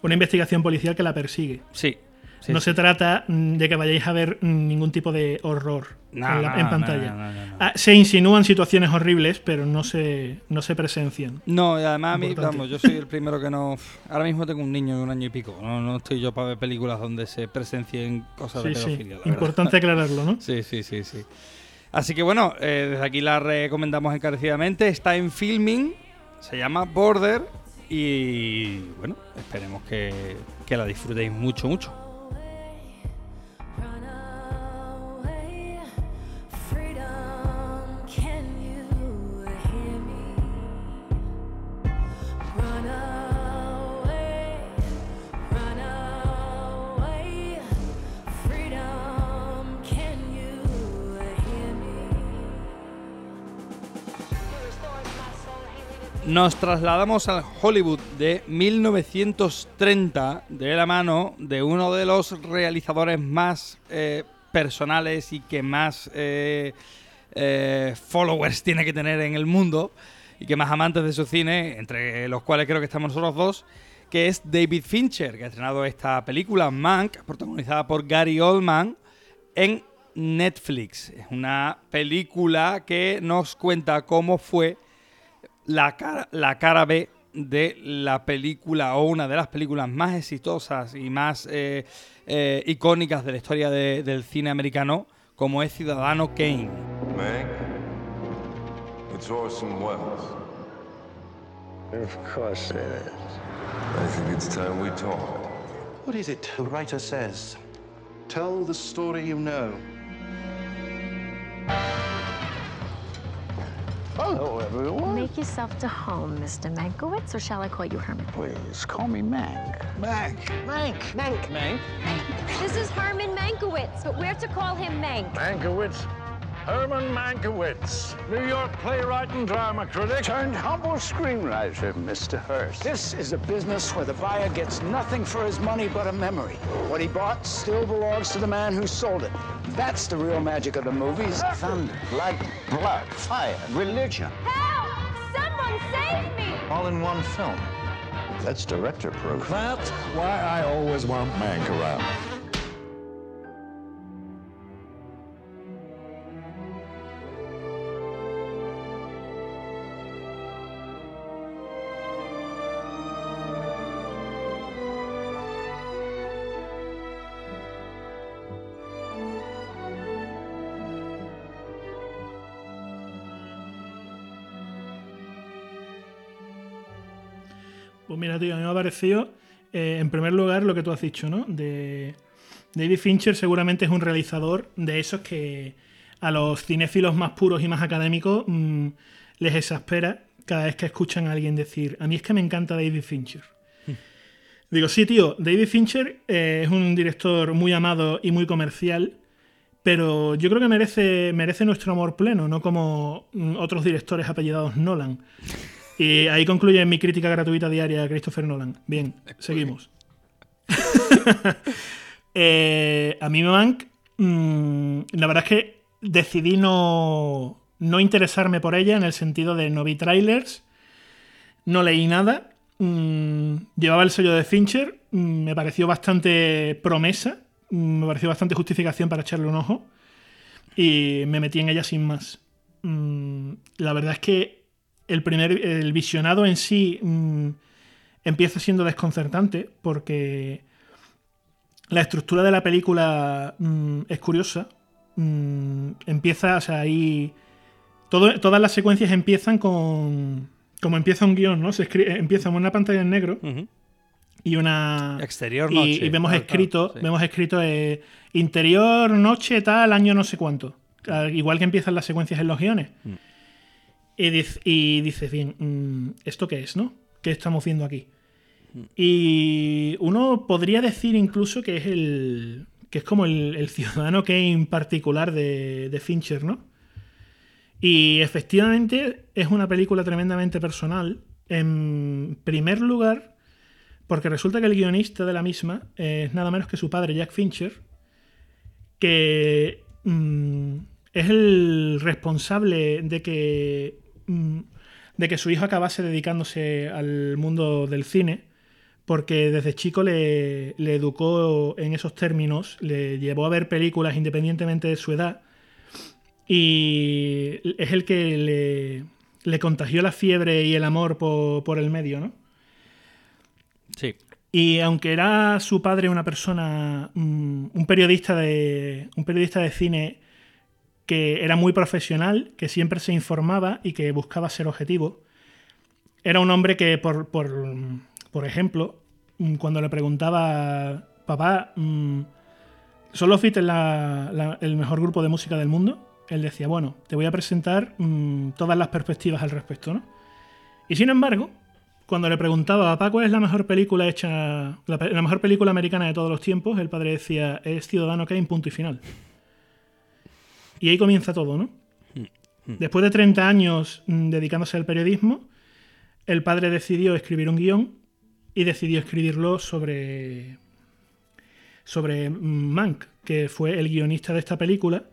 una investigación policial que la persigue. Sí. sí, no sí. se trata mm, de que vayáis a ver mm, ningún tipo de horror No, en, la- no, en no, pantalla. no, no, no. Ah, se insinúan situaciones horribles, pero no se, no se presencian. No, y además a mí, vamos, yo soy el primero que no... Ahora mismo tengo un niño de un año y pico. No, no estoy yo para ver películas donde se presencien cosas de Sí, sí. pedofilia. verdad. Importante aclararlo, ¿no? Sí, sí, sí, sí. Así que bueno, eh, desde aquí la recomendamos encarecidamente. Está en filming, se llama Border y bueno, esperemos que, que la disfrutéis mucho, mucho. Nos trasladamos al Hollywood de 1930 de la mano de uno de los realizadores más eh, personales y que más eh, eh, followers tiene que tener en el mundo y que más amantes de su cine, entre los cuales creo que estamos nosotros dos, que es David Fincher, que ha estrenado esta película, Mank, protagonizada por Gary Oldman, en Netflix. Es una película que nos cuenta cómo fue la cara, la cara B de la película o una de las películas más exitosas y más eh, eh, icónicas de la historia de- del cine americano, como es Ciudadano Kane. Mank, it's Orson Welles. Of course it is. I think it's time we talk. What is it the writer says? Tell the story you know. Hello, everyone. Make yourself to home, Mr. Mankiewicz, or shall I call you Herman? Please call me Mank. Mank. Mank. Mank. Mank. This is Herman Mankiewicz, but we're to call him Mank. Mankiewicz. Herman Mankiewicz, New York playwright and drama critic, turned humble screenwriter, Mr. Hearst. This is a business where the buyer gets nothing for his money but a memory. What he bought still belongs to the man who sold it. That's the real magic of the movies. Thunder, lightning, blood, fire, religion. Help! Someone save me! All in one film. That's director proof. That's why I always want Mank around. Mira, tío, a mí me ha parecido, eh, en primer lugar, lo que tú has dicho, ¿no? De David Fincher seguramente es un realizador de esos que a los cinéfilos más puros y más académicos mm, les exaspera cada vez que escuchan a alguien decir, a mí es que me encanta David Fincher. Digo, sí, tío, David Fincher eh, es un director muy amado y muy comercial, pero yo creo que merece, merece nuestro amor pleno, no como mm, otros directores apellidados Nolan. Y ahí concluye mi crítica gratuita diaria a Christopher Nolan. Bien, seguimos. Eh, a mí Mank mm, la verdad es que decidí no, no interesarme por ella en el sentido de no vi trailers, no leí nada. mm, llevaba el sello de Fincher, mm, me pareció bastante promesa, me pareció bastante justificación para echarle un ojo y me metí en ella sin más. La verdad es que el primer el visionado en sí mm, empieza siendo desconcertante porque la estructura de la película mm, es curiosa. Mm, empieza, o sea, ahí. todo- todas las secuencias empiezan con. Como empieza un guion, ¿no? Se escri- empieza con una pantalla en negro y una. Exterior noche. Y, vemos Claro, escrito, claro, sí. vemos escrito eh, interior, noche, tal, año no sé cuánto. Al Igual que empiezan las secuencias en los guiones. Mm. Y, dice- y dices, bien, mm, ¿esto qué es, no? ¿Qué estamos viendo aquí? Mm. Y uno podría decir incluso que es el. que es como el, el ciudadano Kane particular de, de Fincher, ¿no? Y efectivamente es una película tremendamente personal. En primer lugar, porque resulta que el guionista de la misma es nada menos que su padre, Jack Fincher, que mm, es el responsable de que, de que su hijo acabase dedicándose al mundo del cine, porque desde chico le, le educó en esos términos, le llevó a ver películas independientemente de su edad, y es el que le, le contagió la fiebre y el amor por, por el medio, ¿no? Sí. Y aunque era su padre una persona, mm, un periodista de, un periodista de cine que era muy profesional, que siempre se informaba y que buscaba ser objetivo, era un hombre que, por, por, por ejemplo, mm, cuando le preguntaba, papá, mm, ¿son los Beatles la- la- el mejor grupo de música del mundo? Él decía, bueno, te voy a presentar mm, todas las perspectivas al respecto, ¿no? Y sin embargo, cuando le preguntaba, papá, ¿cuál es la mejor película hecha, la, la mejor película americana de todos los tiempos? El padre decía, es Ciudadano Kane, punto y final. Y ahí comienza todo, ¿no? Después de 30 años mm, dedicándose al periodismo, el padre decidió escribir un guion y decidió escribirlo sobre, sobre mm, Mank, que fue el guionista de esta película.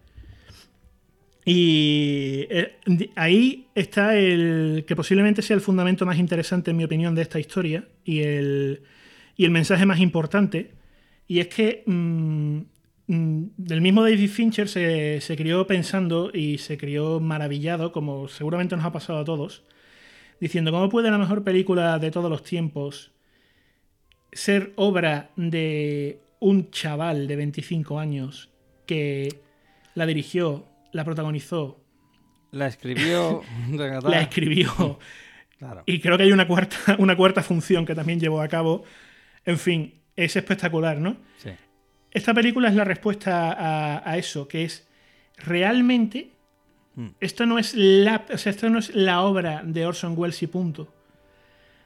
Y eh, ahí está el que posiblemente sea el fundamento más interesante, en mi opinión, de esta historia y el, y el mensaje más importante. Y es que mm, mm, del mismo David Fincher se, se crió pensando y se crió maravillado, como seguramente nos ha pasado a todos, diciendo cómo puede la mejor película de todos los tiempos ser obra de un chaval de 25 años que la dirigió, la protagonizó, La escribió. la escribió. Claro. Y creo que hay una cuarta, una cuarta función que también llevó a cabo. En fin, es espectacular, ¿no? Sí. Esta película es la respuesta a, a eso, que es realmente Mm. esto no es la, o sea, esto no es la obra de Orson Welles y punto.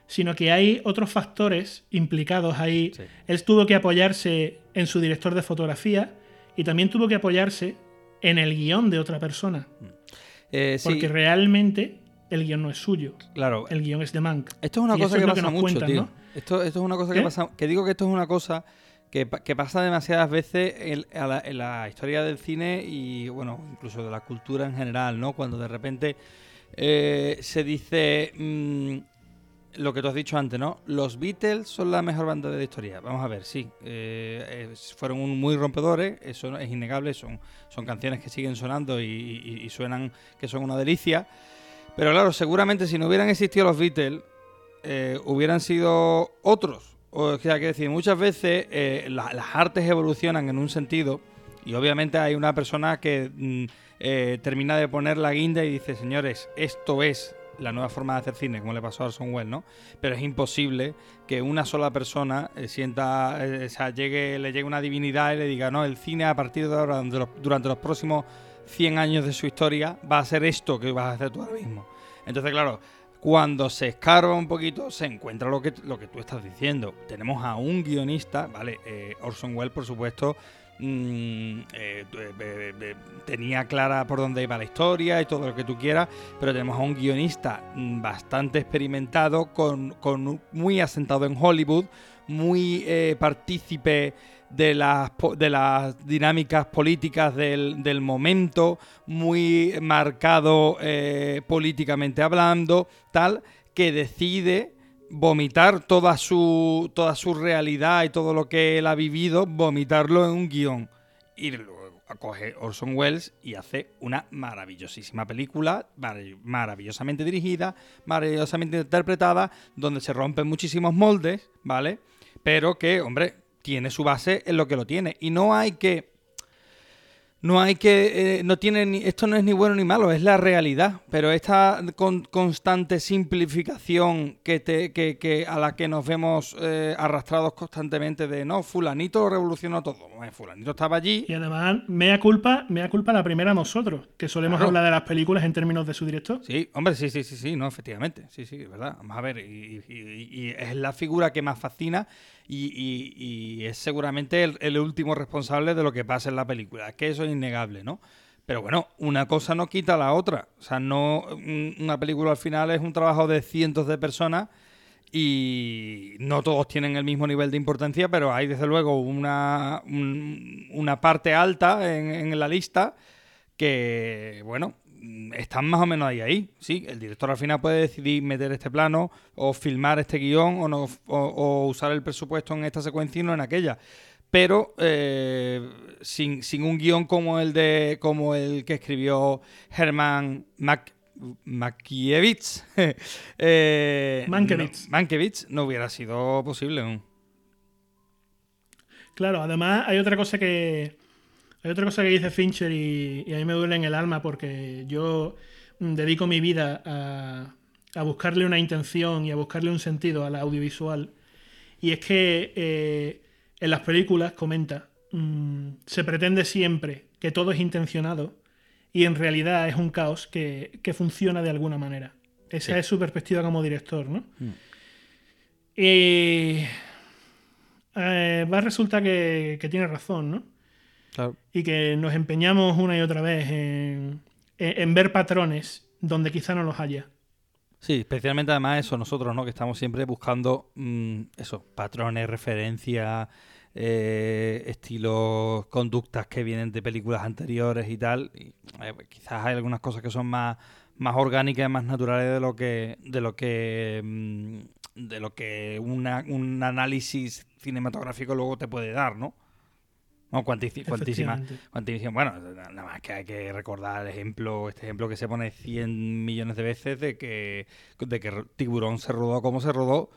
Sino que hay otros factores implicados ahí. Él tuvo que apoyarse en su director de fotografía y también tuvo que apoyarse en el guion de otra persona. Eh, sí. Porque realmente el guion no es suyo. Claro. El guion es de Mank. Esto es una Y cosa que pasa nos mucho, cuentan, tío. ¿no? Esto, esto es una cosa ¿Qué? que pasa. Que digo que esto es una cosa que, pa- que pasa demasiadas veces en, la, historia del cine y, bueno, incluso de la cultura en general, ¿no? Cuando de repente eh, se dice mm, lo que tú has dicho antes, ¿no? Los Beatles son la mejor banda de la historia. Vamos a ver, sí. eh, fueron muy rompedores, eso es innegable. Son, son canciones que siguen sonando y, y- y suenan que son una delicia. Pero claro, seguramente si no hubieran existido los Beatles, eh, hubieran sido otros. O sea, que decir, muchas veces eh, la- las artes evolucionan en un sentido y obviamente hay una persona que mm, eh, termina de poner la guinda y dice, señores, esto es la nueva forma de hacer cine, como le pasó a Orson Welles, ¿no? Pero es imposible que una sola persona eh, sienta, o sea, llegue, le llegue una divinidad y le diga, no, el cine a partir de ahora, durante los, durante los próximos 100 años de su historia, va a ser esto que vas a hacer tú ahora mismo. Entonces, claro, cuando se escarba un poquito, se encuentra lo que, lo que tú estás diciendo. Tenemos a un guionista, ¿vale? Eh, Orson Welles, por supuesto, mm, eh, eh, tenía clara por dónde iba la historia y todo lo que tú quieras, pero tenemos a un guionista mm, bastante experimentado, con, con muy asentado en Hollywood, muy eh, partícipe de las, de las dinámicas políticas del, del momento, muy marcado eh, políticamente hablando, tal, que decide vomitar toda su, toda su realidad y todo lo que él ha vivido, vomitarlo en un guion. Y luego coge Orson Welles y hace una maravillosísima película, marav- maravillosamente dirigida, maravillosamente interpretada, donde se rompen muchísimos moldes, ¿vale? Pero que, hombre, tiene su base en lo que lo tiene. Y no hay que. No hay que. eh, no tiene ni, esto no es ni bueno ni malo, es la realidad. Pero esta con- constante simplificación que te, que, que a la que nos vemos eh, arrastrados constantemente de no, Fulanito lo revolucionó todo. Bueno, Fulanito estaba allí. Y además, mea culpa, mea culpa la primera nosotros, que solemos Claro. hablar de las películas en términos de su director. Sí, hombre, sí, sí, sí, sí, no, efectivamente. Sí, sí, es verdad. Vamos a ver, y, y- y- y es la figura que más fascina y, y- y es seguramente el, último responsable de lo que pasa en la película. Es que eso es innegable, ¿no? Pero bueno, una cosa no quita la otra. O sea, no un- una película al final es un trabajo de cientos de personas y no todos tienen el mismo nivel de importancia, pero hay desde luego una, un- una parte alta en, en la lista que, bueno, están más o menos ahí, ahí. Sí, el director al final puede decidir meter este plano o filmar este guion o, no, o, o usar el presupuesto en esta secuencia y no en aquella. Pero eh, sin, sin un guion como el de como el que escribió Herman Mac, Mankiewicz, eh, Mankiewicz. no- Mankiewicz no hubiera sido posible. aún. Claro, además hay otra cosa que. Hay otra cosa que dice Fincher y, y a mí me duele en el alma porque yo mm, dedico mi vida a, a buscarle una intención y a buscarle un sentido al audiovisual. Y es que eh, en las películas, comenta, mm, se pretende siempre que todo es intencionado y en realidad es un caos que, que funciona de alguna manera. Esa Sí. es su perspectiva como director, ¿no? Y eh, va resulta que, que tiene razón, ¿no? Claro. Y que nos empeñamos una y otra vez en, en- en ver patrones donde quizá no los haya. Sí, especialmente además eso, nosotros, ¿no? Que estamos siempre buscando mm, eso, patrones, referencias, eh, estilos, conductas que vienen de películas anteriores y tal. Y, eh, quizás hay algunas cosas que son más, más orgánicas, más naturales de lo que, de lo que, mm, de lo que una- un análisis cinematográfico luego te puede dar, ¿no? No, cuantísima. Bueno, nada más que hay que recordar el ejemplo, este ejemplo que se pone 100 millones de veces de que, de que Tiburón se rodó como se rodó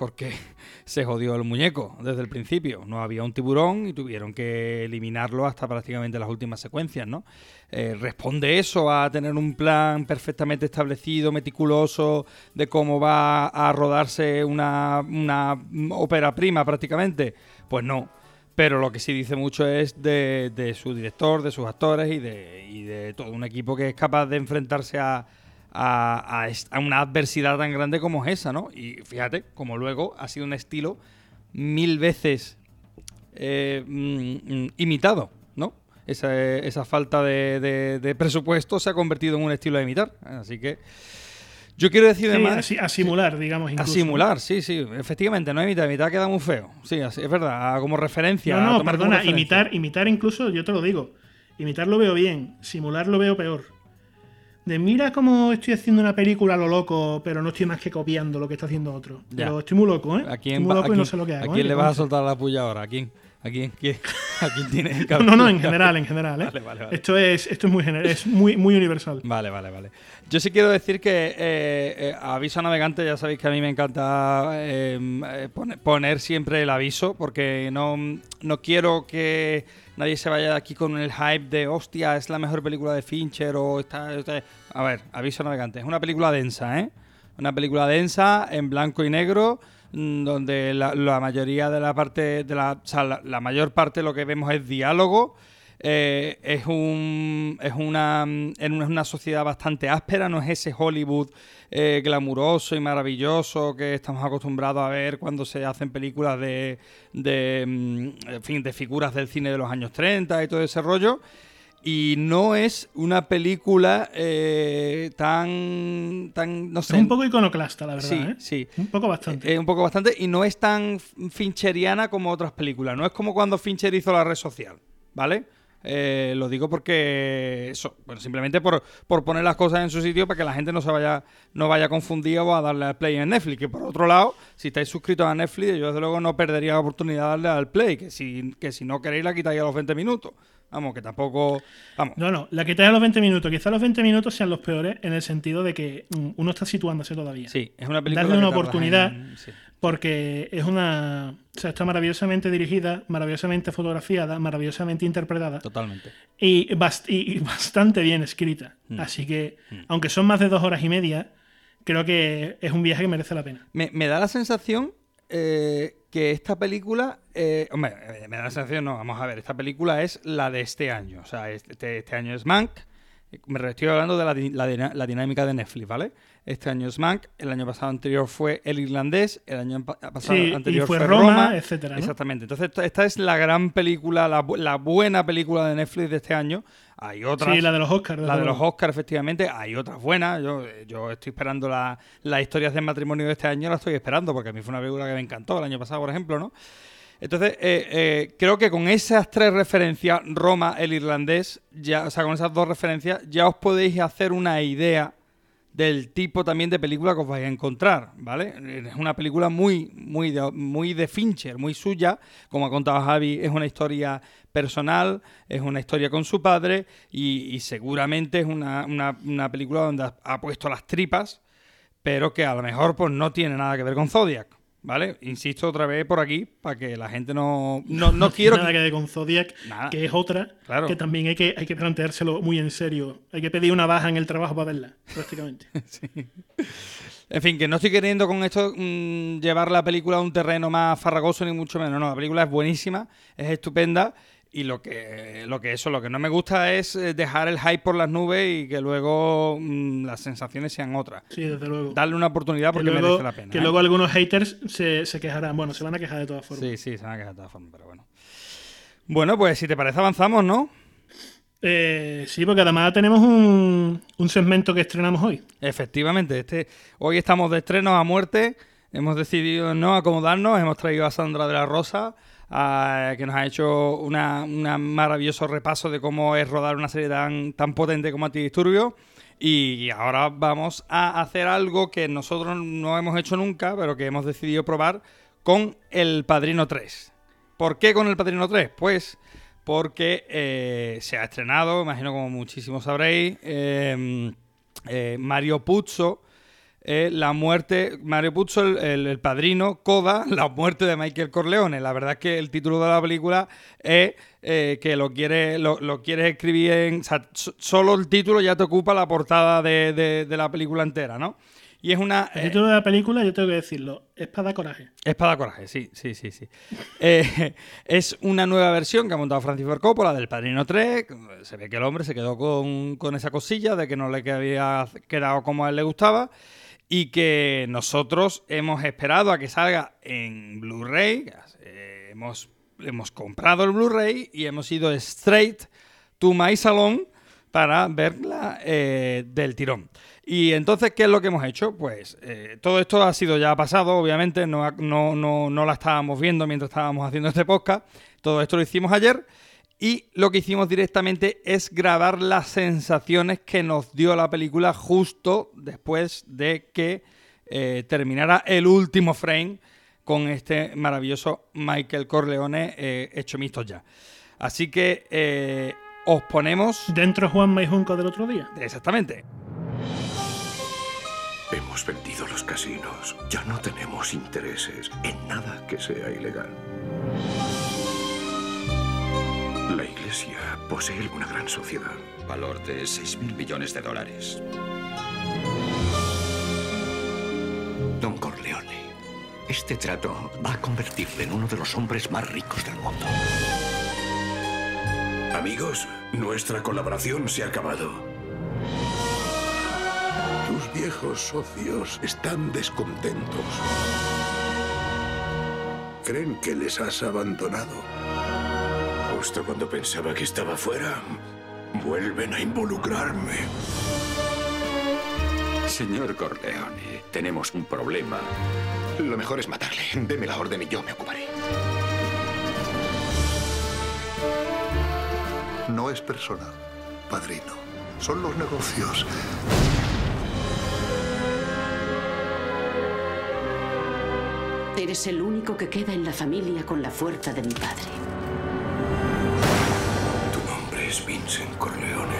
porque se jodió el muñeco desde el principio. No había un tiburón y tuvieron que eliminarlo hasta prácticamente las últimas secuencias, ¿no? Eh, ¿Responde eso a tener un plan perfectamente establecido, meticuloso, de cómo va a rodarse una, una ópera prima prácticamente? Pues no. Pero lo que sí dice mucho es de, su director, de sus actores y de, y de todo un equipo que es capaz de enfrentarse a, una adversidad tan grande como es esa, ¿no? Y fíjate, como luego ha sido un estilo mil veces eh, mm, imitado, ¿no? Esa, esa falta de- de presupuesto se ha convertido en un estilo de imitar. Así que yo quiero decir Sí, además... a, si- a simular, digamos. A simular, sí, sí, efectivamente, no imita, imitar queda muy feo. Sí, así- es verdad, como referencia. No, a no, perdona, referencia. imitar, imitar incluso, yo te lo digo, imitar lo veo bien, simular lo veo peor. De mira cómo estoy haciendo una película a lo loco, pero no estoy más que copiando lo que está haciendo otro. Ya. Pero estoy muy loco, ¿eh? ¿A quién, estoy muy loco a y no sé lo que hago. ¿a ¿eh? quién le vas a soltar la puya ahora? ¿A quién? ¿A quién, quién- a quién tiene el No, no, en cabello? general, en general, ¿eh? Vale, vale, vale. Esto es, esto es muy es muy, muy universal. Vale, vale, vale. Yo sí quiero decir que eh, eh, aviso a navegante, ya sabéis que a mí me encanta eh, eh, pone- poner siempre el aviso, porque no, no quiero que nadie se vaya de aquí con el hype de hostia, es la mejor película de Fincher o está. está-". A ver, aviso a navegante, es una película densa, ¿eh? Una película densa, en blanco y negro, donde la, mayoría de la parte, de la, o sea, la, mayor parte de lo que vemos es diálogo. Eh, es un es una mm, una, es una sociedad bastante áspera, no es ese Hollywood eh, glamuroso y maravilloso que estamos acostumbrados a ver cuando se hacen películas de, de mm, fin, de figuras del cine de los años 30 y todo ese rollo. Y no es una película eh, tan, tan, no sé. Es un poco iconoclasta, la verdad. Sí, ¿eh? sí. Un poco bastante. Eh, un poco bastante. Y no es tan fincheriana como otras películas. No es como cuando Fincher hizo la red social, ¿vale? Eh, lo digo porque eso, bueno, simplemente por, por poner las cosas en su sitio para que la gente no se vaya, no vaya confundida o a darle al play en Netflix. Que por otro lado, si estáis suscritos a Netflix, yo desde luego no perdería la oportunidad de darle al play. Que si, que si no queréis la quitáis a los 20 minutos. Vamos, que tampoco. Vamos. No, no, la quitáis a los 20 minutos. Quizá los 20 minutos sean los peores en el sentido de que mm, uno está situándose todavía. Sí, es una película. Darle una que oportunidad en- sí. porque es una. O sea, está maravillosamente dirigida, maravillosamente fotografiada, maravillosamente interpretada. Totalmente. Y, bast- y- bastante bien escrita. Mm. Así que, aunque son más de dos horas y media, creo que es un viaje que merece la pena. Me, me da la sensación eh, que esta película. eh, hombre, eh, me da la sensación, no, vamos a ver, esta película es la de este año. O sea, este, este año es Mank. Me estoy hablando de la, dinámica de Netflix, ¿vale? Este año es Mank, el año pasado anterior fue El Irlandés, el año pa- pasado Sí, y anterior fue fue, Roma, etcétera, ¿no? Exactamente. Entonces, esta- es la gran película, la, la buena película de Netflix de este año. Hay otras. Sí, la de los Oscars. La de los Oscars, efectivamente, hay otras buenas. Yo, yo estoy esperando la- las historias de matrimonio de este año, la estoy esperando, porque a mí fue una película que me encantó el año pasado, por ejemplo, ¿no? Entonces, eh, eh, creo que con esas tres referencias, Roma, el irlandés, ya, o sea, con esas dos referencias, ya os podéis hacer una idea del tipo también de película que os vais a encontrar, ¿vale? Es una película muy, muy de, muy de Fincher, muy suya. Como ha contado Javi, es una historia personal, es una historia con su padre y, seguramente es una, una- una película donde ha puesto las tripas, pero que a lo mejor pues no tiene nada que ver con Zodiac, ¿vale? Insisto otra vez por aquí para que la gente no... No, no quiero... nada que ver con Zodiac, Nada. que es otra, Claro. que también hay que, hay que planteárselo muy en serio. Hay que pedir una baja en el trabajo para verla, prácticamente. En fin, que no estoy queriendo con esto mm, llevar la película a un terreno más farragoso ni mucho menos. No, la película es buenísima, es estupenda y lo que, lo que eso, lo que no me gusta es eh, dejar el hype por las nubes y que luego mm, las sensaciones sean otras. Sí, desde luego. Darle una oportunidad Que porque luego, merece la pena. que ¿eh? luego algunos haters se, se quejarán. Bueno, se van a quejar de todas formas. Sí, sí, se van a quedar de todas formas, pero bueno. Bueno, pues si te parece avanzamos, ¿no? Eh, sí, porque además tenemos un, un segmento que estrenamos hoy. Efectivamente, este, hoy estamos de estrenos a muerte. Hemos decidido no acomodarnos. Hemos traído a Sandra de la Rosa, a- que nos ha hecho una, una maravilloso repaso de cómo es rodar una serie tan, potente como Antidisturbio. Y ahora vamos a hacer algo que nosotros no hemos hecho nunca, pero que hemos decidido probar con El Padrino 3. ¿Por qué con El Padrino 3? Pues porque eh, se ha estrenado, imagino como muchísimos sabréis, eh, eh, Mario Puzo, eh, la muerte, Mario Puzo, el, el- el padrino, Coda, la muerte de Michael Corleone. La verdad es que el título de la película es eh, que lo quieres lo, lo quieres escribir en... o sea, so- solo el título ya te ocupa la portada de, de- de la película entera, ¿no? Y es una... El eh, título de la película, yo tengo que decirlo, Espada Coraje. Espada Coraje, sí, sí, sí, sí. Eh, es una nueva versión que ha montado Francis Ford Coppola del Padrino 3. Se ve que el hombre se quedó con, con esa cosilla de que no le había quedado como a él le gustaba y que nosotros hemos esperado a que salga en Blu-ray. Hemos, hemos comprado el Blu-ray y hemos ido straight to my salon para verla eh, del tirón. Y entonces, ¿qué es lo que hemos hecho? Pues eh, todo esto ha sido ya pasado, obviamente, no, no, no, no la estábamos viendo mientras estábamos haciendo este podcast. Todo esto lo hicimos ayer. Y lo que hicimos directamente es grabar las sensaciones que nos dio la película justo después de que eh, terminara el último frame con este maravilloso Michael Corleone eh, hecho mixto ya. Así que eh, os ponemos... Dentro Juan y Junco del otro día. Exactamente. Hemos vendido los casinos. Ya no tenemos intereses en nada que sea ilegal. La iglesia posee una gran sociedad. Valor de 6 mil millones de dólares. Don Corleone, este trato va a convertirle en uno de los hombres más ricos del mundo. Amigos, nuestra colaboración se ha acabado. Tus viejos socios están descontentos. Creen que les has abandonado. Justo cuando pensaba que estaba fuera, Vuelven a involucrarme. Señor Corleone, tenemos un problema. Lo mejor es matarle. Deme la orden y yo me ocuparé. No es personal, padrino. Son los negocios. Eres el único que queda en la familia con la fuerza de mi padre. Es Vincent Corleone.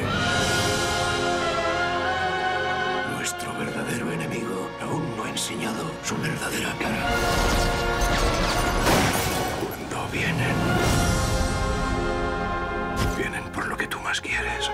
Nuestro verdadero enemigo aún no ha enseñado su verdadera cara. Cuando vienen, vienen por lo que tú más quieres.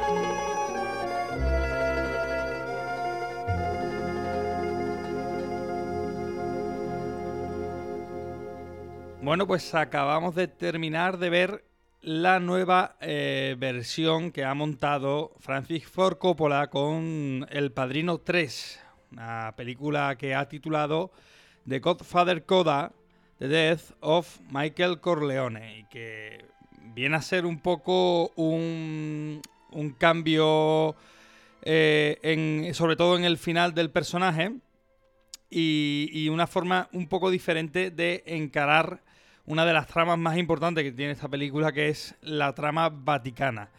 Bueno, pues acabamos de terminar de ver la nueva eh, versión que ha montado Francis Ford Coppola con El Padrino 3, una película que ha titulado The Godfather Coda, The Death of Michael Corleone, y que viene a ser un poco un, un cambio, eh, en, sobre todo en el final del personaje, y, y una forma un poco diferente de encarar una de las tramas más importantes que tiene esta película, que es la trama vaticana.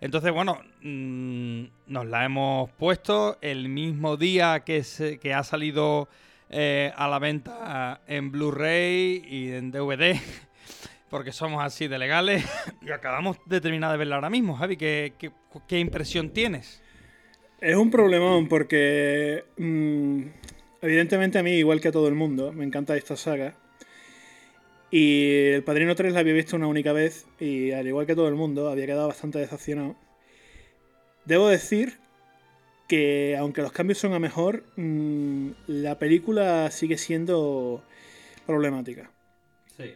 Entonces, bueno, mmm, nos la hemos puesto el mismo día que, se, que ha salido eh, a la venta en Blu-ray y en DVD, porque somos así de legales. y acabamos de terminar de verla ahora mismo. Javi, ¿qué, qué, impresión tienes? Es un problemón porque, mmm, evidentemente a mí, igual que a todo el mundo, me encanta esta saga. Y El Padrino 3 la había visto una única vez y al igual que todo el mundo había quedado bastante decepcionado. Debo decir que aunque los cambios son a mejor, mmm, la película sigue siendo problemática. Sí.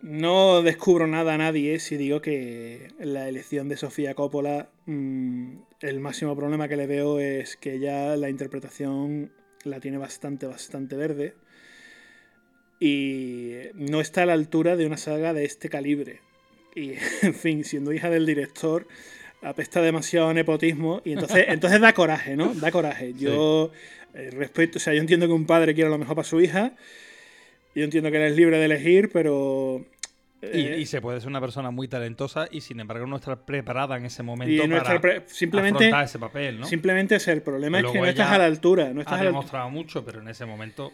No descubro nada a nadie si digo que la elección de Sofía Coppola, mmm, el máximo problema que le veo es que ya la interpretación la tiene bastante, bastante verde y no está a la altura de una saga de este calibre. Y, en fin, siendo hija del director, apesta demasiado a nepotismo y entonces, entonces da coraje, ¿no? Da coraje. Yo sí. eh, respeto, o sea, yo entiendo que un padre quiere lo mejor para su hija, yo entiendo que él es libre de elegir, pero... Eh, y, y, se puede ser una persona muy talentosa y sin embargo no estar preparada en ese momento y no para pre simplemente, afrontar ese papel, ¿no? Simplemente es el problema es que no estás a la altura. No estás ha demostrado mucho, pero en ese momento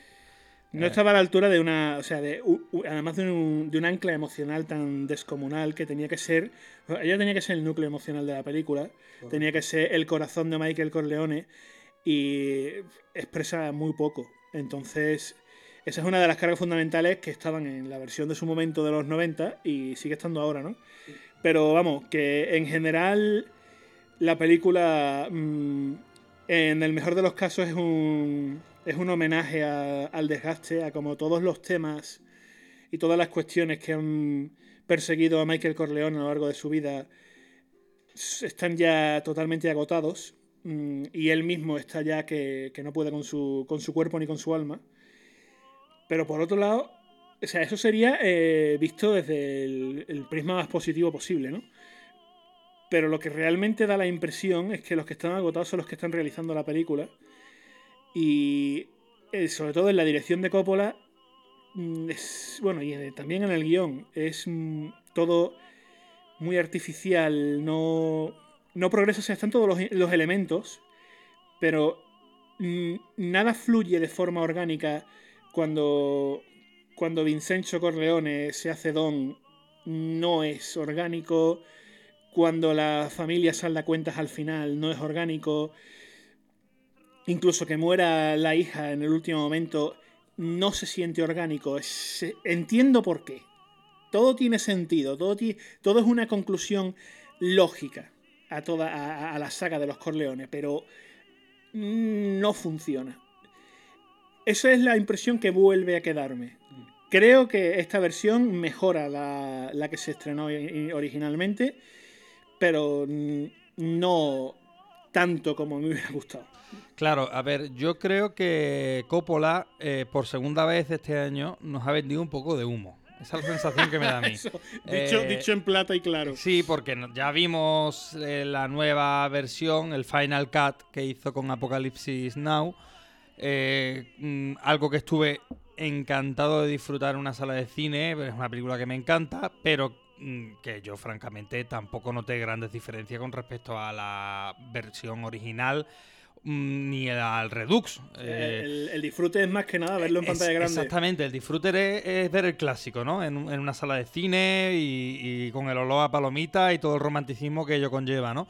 no estaba a la altura de una. O sea, de, además de un, de un, ancla emocional tan descomunal que tenía que ser. Ella tenía que ser el núcleo emocional de la película. Correcto. Tenía que ser el corazón de Michael Corleone. Y expresa muy poco. Entonces, esa es una de las cargas fundamentales que estaban en la versión de su momento de los 90 y sigue estando ahora, ¿no? Pero vamos, que en general la película, mmm, en el mejor de los casos, es un es un homenaje a, al desgaste, a como todos los temas y todas las cuestiones que han perseguido a Michael Corleone a lo largo de su vida están ya totalmente agotados mmm, y él mismo está ya que, que, no puede con su, con su cuerpo ni con su alma. Pero por otro lado, o sea, eso sería eh, visto desde el, el prisma más positivo posible, ¿no? Pero lo que realmente da la impresión es que los que están agotados son los que están realizando la película y eh, sobre todo en la dirección de Coppola, mm, es, bueno, y también en el guion, es mm, todo muy artificial, no, no progresa, o están todos los, los elementos, pero mm, nada fluye de forma orgánica cuando, cuando Vincenzo Corleone se hace don, no es orgánico, cuando la familia salda cuentas al final, no es orgánico incluso que muera la hija en el último momento, no se siente orgánico. Entiendo por qué. Todo tiene sentido, todo, todo es una conclusión lógica a toda a, a, la saga de los Corleones, pero no funciona. Esa es la impresión que vuelve a quedarme. Creo que esta versión mejora la, la que se estrenó originalmente, pero no tanto como me hubiera gustado. Claro, a ver, yo creo que Coppola, eh, por segunda vez este año, nos ha vendido un poco de humo. Esa es la sensación que me da a mí. Eso, dicho, Eh, dicho en plata y claro. Sí, porque ya vimos eh, la nueva versión, el Final Cut que hizo con Apocalipsis Now. Eh, mm, algo que estuve encantado de disfrutar en una sala de cine. Es una película que me encanta, pero que yo francamente tampoco noté grandes diferencias con respecto a la versión original mm, ni al Redux. Eh, el, el disfrute es más que nada verlo en es- pantalla grande. Exactamente, el disfrute es, es ver el clásico, ¿no? En, un- en una sala de cine y, y con el olor a palomita y todo el romanticismo que ello conlleva, ¿no?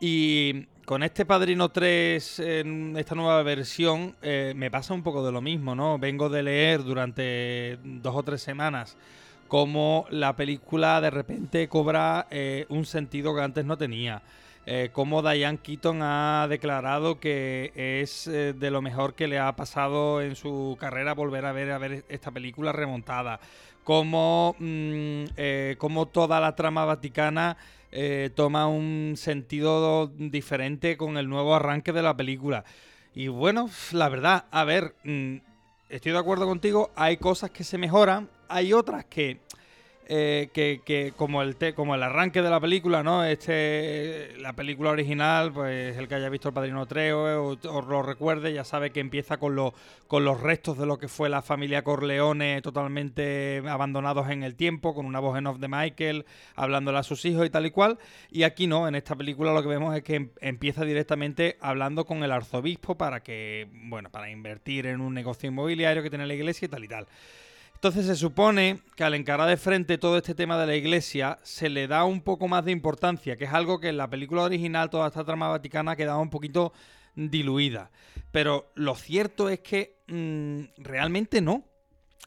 Y con este Padrino 3, en esta nueva versión, eh, me pasa un poco de lo mismo, ¿no? Vengo de leer durante dos o tres semanas cómo la película de repente cobra eh, un sentido que antes no tenía. Eh, cómo Diane Keaton ha declarado que es eh, de lo mejor que le ha pasado en su carrera volver a ver, a ver esta película remontada. Cómo, mm, eh, cómo toda la trama vaticana toma un sentido diferente con el nuevo arranque de la película. Y bueno, la verdad, a ver, mm, estoy de acuerdo contigo, hay cosas que se mejoran, hay otras que, eh, que, como el te- como el arranque de la película, ¿no? Este la película original, pues el que haya visto el Padrino 3 o, o lo recuerde, ya sabe que empieza con los con los restos de lo que fue la familia Corleone totalmente abandonados en el tiempo, con una voz en off de Michael hablándole a sus hijos y tal y cual, y aquí no, en esta película lo que vemos es que em- empieza directamente hablando con el arzobispo para que, bueno, para invertir en un negocio inmobiliario que tiene la iglesia y tal y tal. Entonces se supone que al encarar de frente todo este tema de la iglesia se le da un poco más de importancia, que es algo que en la película original toda esta trama vaticana quedaba un poquito diluida. Pero lo cierto es que mm, realmente no.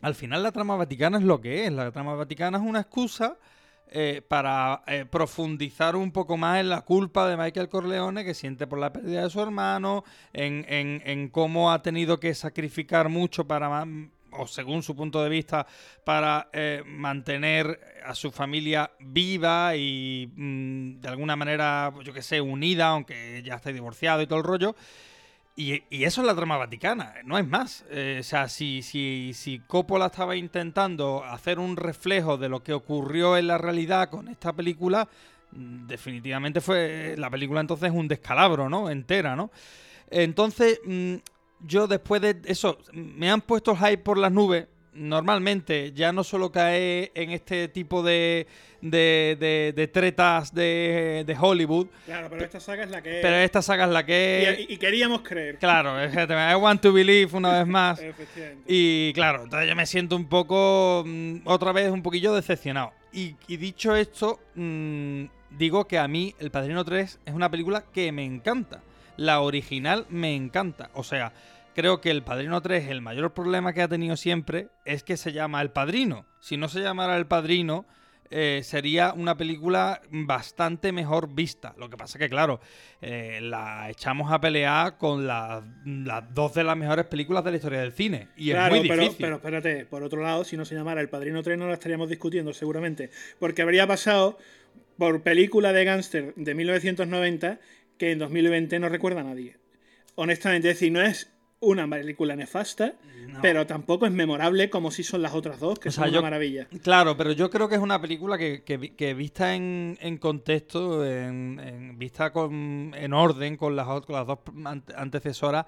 Al final la trama vaticana es lo que es. La trama vaticana es una excusa eh, para eh, profundizar un poco más en la culpa de Michael Corleone que siente por la pérdida de su hermano, en, en- cómo ha tenido que sacrificar mucho para, o según su punto de vista, para eh, mantener a su familia viva y mm, de alguna manera, yo que sé, unida, aunque ya esté divorciado y todo el rollo. Y, eso es la trama vaticana, no es más. Eh, o sea, si, si, si Coppola estaba intentando hacer un reflejo de lo que ocurrió en la realidad con esta película, mm, definitivamente fue la película entonces un descalabro, ¿no? Entera, ¿no? Entonces, mm, yo después de eso, me han puesto el hype por las nubes. Normalmente ya no solo cae en este tipo de, de, de- de tretas de, de Hollywood, Claro, pero esta saga es la que pero es. esta saga es la que es. Y, y queríamos creer. Claro, I want to believe una vez más. Efectivamente. Y claro, entonces yo me siento un poco, mm, otra vez un poquillo decepcionado. Y, y dicho esto, mm, digo que a mí El Padrino 3 es una película que me encanta. La original me encanta. O sea, creo que El Padrino 3, el mayor problema que ha tenido siempre es que se llama El Padrino. Si no se llamara El Padrino, eh, sería una película bastante mejor vista. Lo que pasa que, claro, eh, la echamos a pelear con las, dos de las mejores películas de la historia del cine. Y claro, es muy pero, difícil. pero espérate, por otro lado, si no se llamara El Padrino 3 no la estaríamos discutiendo seguramente, porque habría pasado por película de gángster de 1990 que en 2020 no recuerda a nadie. Honestamente, es decir, no es una película nefasta, pero tampoco es memorable como si son las otras dos, que O sea, son yo- una maravilla. Claro, pero yo creo que es una película que, que vi- que vista en, en contexto, en, en- vista con, en orden con las, con las dos ante- antecesoras,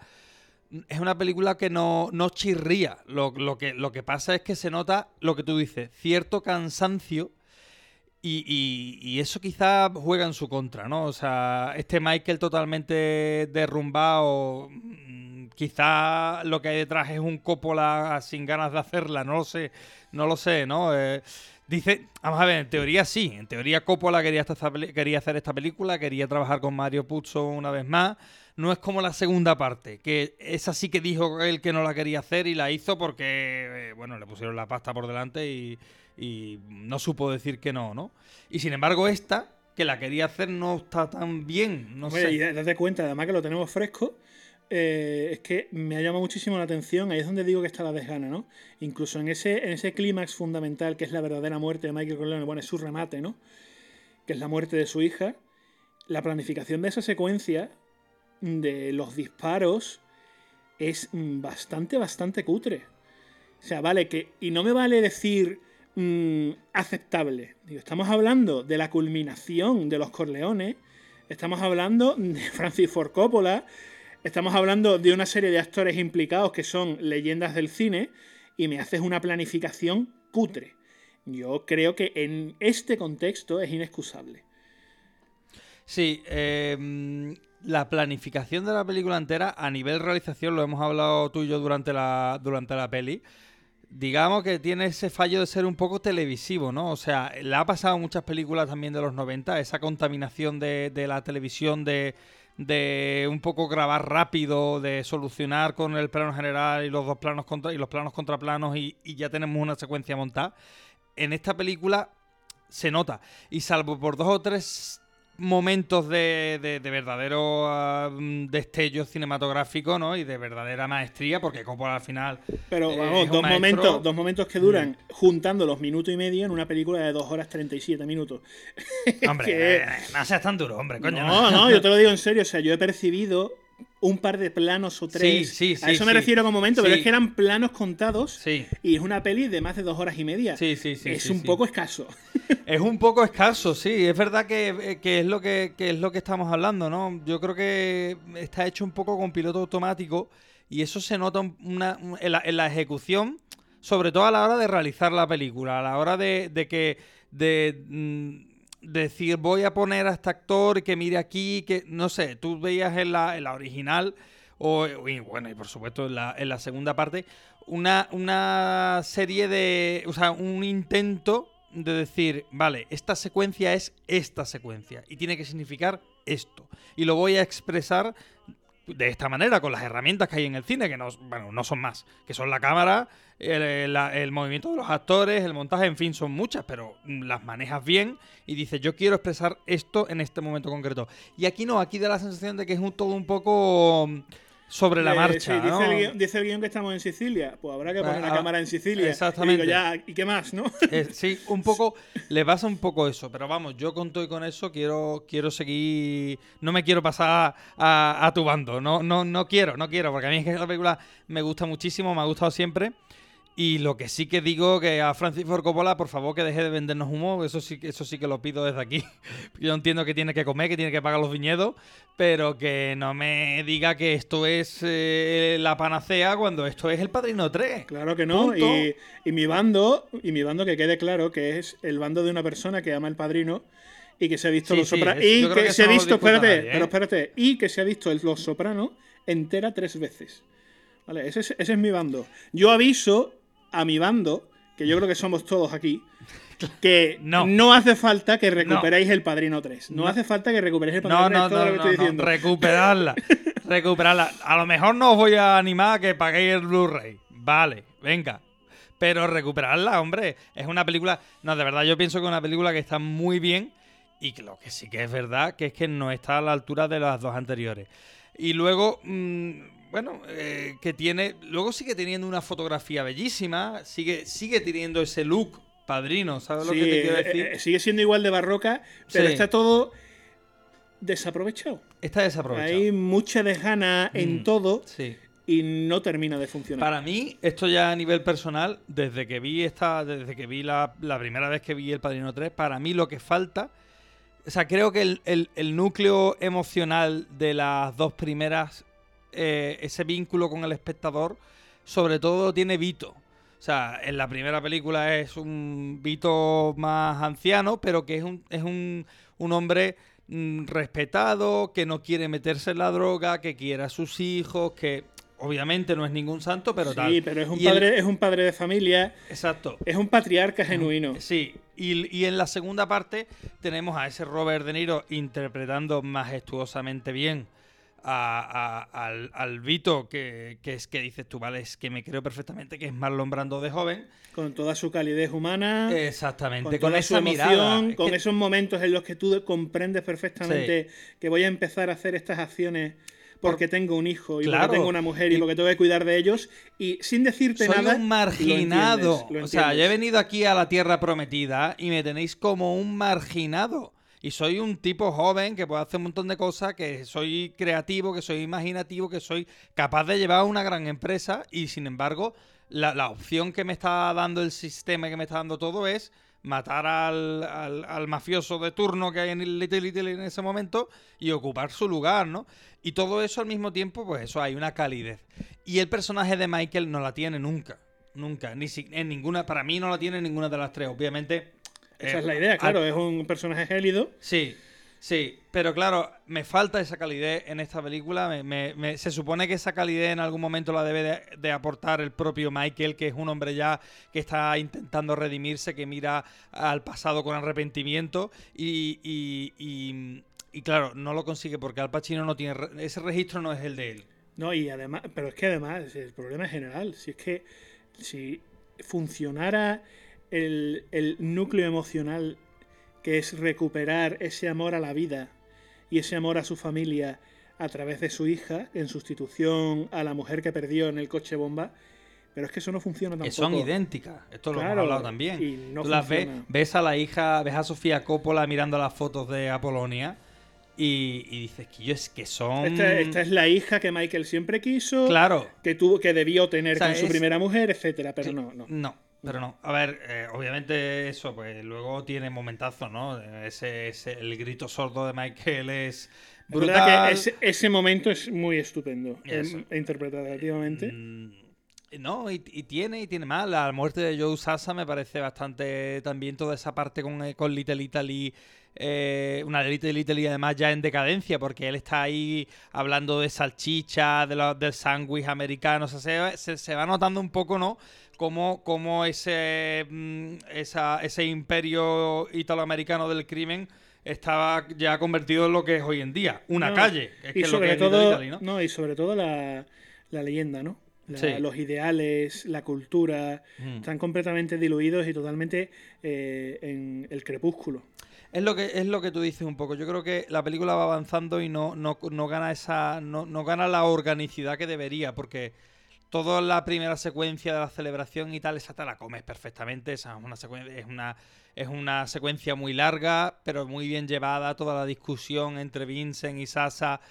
es una película que no, no chirría. Lo, lo que, lo que pasa es que se nota lo que tú dices, cierto cansancio. Y, eso quizá juega en su contra, ¿no? O sea, este Michael totalmente derrumbado, mm, quizá lo que hay detrás es un Coppola sin ganas de hacerla, no lo sé, no lo sé, ¿no? Eh, dice, vamos a ver, en teoría sí, en teoría Coppola quería, hacer esta película, quería trabajar con Mario Puzo una vez más, no es como la segunda parte, que esa sí que dijo él que no la quería hacer y la hizo porque, eh, bueno, le pusieron la pasta por delante y, y no supo decir que no, ¿no? Y sin embargo esta, que la quería hacer, no está tan bien, no Hombre, sé. y date cuenta, además que lo tenemos fresco, eh, es que me ha llamado muchísimo la atención, ahí es donde digo que está la desgana, ¿no? Incluso en ese, en ese clímax fundamental que es la verdadera muerte de Michael Corleone, bueno, es su remate, ¿no? Que es la muerte de su hija, la planificación de esa secuencia de los disparos es mm, bastante, bastante cutre. O sea, vale que. Y no me vale decir. Mm, aceptable. Estamos hablando de la culminación de los Corleones, estamos hablando de Francis Ford Coppola, estamos hablando de una serie de actores implicados que son leyendas del cine, y me haces una planificación cutre. Yo creo que en este contexto es inexcusable. Sí, eh, la planificación de la película entera a nivel realización, lo hemos hablado tú y yo durante la, durante la peli, digamos que tiene ese fallo de ser un poco televisivo, ¿no? O sea, le ha pasado a muchas películas también de los 90, esa contaminación de, de la televisión, de, de un poco grabar rápido, de solucionar con el plano general y los dos planos contra y los planos contra planos y, y ya tenemos una secuencia montada. En esta película se nota. Y salvo por dos o tres momentos de, de, de verdadero uh, destello cinematográfico, ¿no? Y de verdadera maestría, porque Coppola al final. Pero eh, vamos, dos maestro. momentos, dos momentos que duran juntando los minutos y medio en una película de 2 horas 37 minutos. Hombre, Que- eh, no seas tan duro, hombre, coño. No, no, yo te lo digo en serio. O sea, yo he percibido un par de planos o tres. Sí, sí, a sí, eso me refiero con momento, pero es que eran planos contados. Sí. Y es una peli de más de dos horas y media. Sí, sí, sí, Es un poco escaso. Es un poco escaso, sí. Es verdad que, eh, que es lo que, que es lo que estamos hablando, ¿no? Yo creo que está hecho un poco con piloto automático y eso se nota un- una- un- en, la, en la ejecución, sobre todo a la hora de realizar la película, a la hora de, de que de mm, decir voy a poner a este actor que mire aquí, que no sé, tú veías en la, en la original o y bueno y por supuesto en la, en la segunda parte una, una serie de, o sea, un intento de decir, vale, esta secuencia es esta secuencia y tiene que significar esto. Y lo voy a expresar de esta manera, con las herramientas que hay en el cine, que no, bueno, no son más, que son la cámara, el, el movimiento de los actores, el montaje, en fin, son muchas, pero mm, las manejas bien y dices, yo quiero expresar esto en este momento concreto. Y aquí no, aquí da la sensación de que es un, todo un poco sobre la Eh, marcha. sí, dice, ¿no? el guion, dice el guion que estamos en Sicilia. Pues habrá que poner Ah, la cámara en Sicilia. exactamente. Y digo, ya, ¿y qué más, no? Eh, sí, un poco, le pasa un poco eso, pero vamos, yo con todo y con eso quiero, quiero seguir, no me quiero pasar a, a tu bando, no, no, no quiero, no quiero, porque a mí es que la película me gusta muchísimo, me ha gustado siempre, y lo que sí que digo que a Francis Ford Coppola, por favor, que deje de vendernos humo, eso sí, que- eso sí que lo pido desde aquí. Yo entiendo que tiene que comer, que tiene que pagar los viñedos, pero que no me diga que esto es eh, la panacea cuando esto es el Padrino 3. Claro que no. Y, y mi bando, y mi bando que quede claro que es el bando de una persona que ama el padrino y que se ha visto Sí, Los sí, Sopranos. y que, que se ha visto, espérate, nadie, ¿eh? pero espérate, y que se ha visto el Los Sopranos entera tres veces. ¿Vale? Ese es, ese es mi bando. Yo aviso a mi bando, que yo creo que somos todos aquí, que no, hace falta que recuperéis el Padrino 3. No, No. hace falta que recuperéis el Padrino No, 3, no, todo no, lo que no, estoy no, diciendo. recuperarla, recuperarla. A lo mejor no os voy a animar a que paguéis el Blu-ray, vale, venga. Pero recuperarla, hombre, es una película, no, de verdad yo pienso que es una película que está muy bien y lo que sí que es verdad que es que no está a la altura de las dos anteriores. Y luego, mm, bueno, eh, que tiene, luego sigue teniendo una fotografía bellísima, sigue, sigue teniendo ese look padrino, ¿sabes lo que te quiero eh, decir? eh, sigue siendo igual de barroca, pero Sí. está todo desaprovechado. Está desaprovechado. Hay mucha desgana en Mm, todo sí. y no termina de funcionar. Para mí, esto ya a nivel personal, desde que vi esta, desde que vi la, la primera vez que vi El Padrino 3, para mí lo que falta, o sea, creo que el, el- el núcleo emocional de las dos primeras, eh, ese vínculo con el espectador, sobre todo lo tiene Vito. O sea, en la primera película es un Vito más anciano, pero que es un, es un, un hombre mm, respetado, que no quiere meterse en la droga, que quiere a sus hijos, que obviamente no es ningún santo, pero sí, tal. pero es un, Y el- padre, es un padre de familia. Exacto. Es un patriarca genuino. Sí, y, y en la segunda parte tenemos a ese Robert De Niro interpretando majestuosamente bien a, a- al, al Vito, que, que es que dices tú, vale, es que me creo perfectamente que es Marlon Brando de joven. Con toda su calidez humana. Exactamente, Con, esa emoción, mirada. Es con que- esos momentos en los que tú comprendes perfectamente que voy a empezar a hacer estas acciones porque tengo un hijo y Claro. porque tengo una mujer y, Y- porque tengo que cuidar de ellos y sin decirte Soy nada un lo marginado. entiendes, lo o sea, yo he venido aquí a la tierra prometida y me tenéis como un marginado. Y soy un tipo joven que puede hacer un montón de cosas, que soy creativo, que soy imaginativo, que soy capaz de llevar una gran empresa y sin embargo la, la opción que me está dando el sistema y que me está dando todo es matar al, al, al mafioso de turno que hay en el Little Little en ese momento y ocupar su lugar, ¿no? Y todo eso al mismo tiempo, pues eso, hay una calidez. Y el personaje de Michael no la tiene nunca. Nunca. Ni si- en ninguna, para mí no la tiene en ninguna de las tres. Obviamente. Esa eh, es la idea, claro, al- es un personaje gélido. Sí, sí, pero claro, me falta esa calidez en esta película. Me- me- me- se supone que esa calidez en algún momento la debe de, de aportar el propio Michael, que es un hombre ya que está intentando redimirse, que mira al pasado con arrepentimiento y, y- y- y, claro, no lo consigue porque Al Pacino no tiene... Ese registro no es el de él. No, y además, pero es que además, el problema es general. Si es que si funcionara el, el núcleo emocional que es recuperar ese amor a la vida y ese amor a su familia a través de su hija, en sustitución a la mujer que perdió en el coche bomba, pero es que eso no funciona tampoco. Son idénticas. Esto lo Claro, hemos hablado también. y no Tú las ves, ves a la hija, ves a Sofía Coppola mirando las fotos de Apolonia y, y dices que yo es que son. Esta, esta es la hija que Michael siempre quiso, Claro. que tuvo, que debió tener O sea, con su primera mujer, etcétera, pero no, no. No, pero no. A ver, eh, obviamente eso, pues luego tiene momentazos, ¿no? Ese, ese- el grito sordo de Michael es brutal. que ese, ese momento es muy estupendo, em, interpretativamente. No, y, y tiene, y tiene más. La muerte de Joe Sasa me parece bastante también toda esa parte con, eh, con Little Italy. eh, una Little Italy además ya en decadencia, porque él está ahí hablando de salchicha, de lo- del sándwich americano. O sea, se- se va notando un poco, ¿no? Cómo, cómo ese, mm, esa- ese imperio italoamericano del crimen estaba ya convertido en lo que es hoy en día. Una No, calle. es y que es lo que sobre es todo, Italy, ¿no? ¿no? y sobre todo la, la leyenda, ¿no? La- Sí. Los ideales, la cultura, Mm. están completamente diluidos y totalmente eh, en el crepúsculo. Es lo que es lo que tú dices un poco. Yo creo que la película va avanzando y no, no, no gana esa no, no gana la organicidad que debería porque toda la primera secuencia de la celebración y tal esa te la comes perfectamente. Esa es una secuencia es una secuencia muy larga pero muy bien llevada. Toda la discusión entre Vincent y Sasa,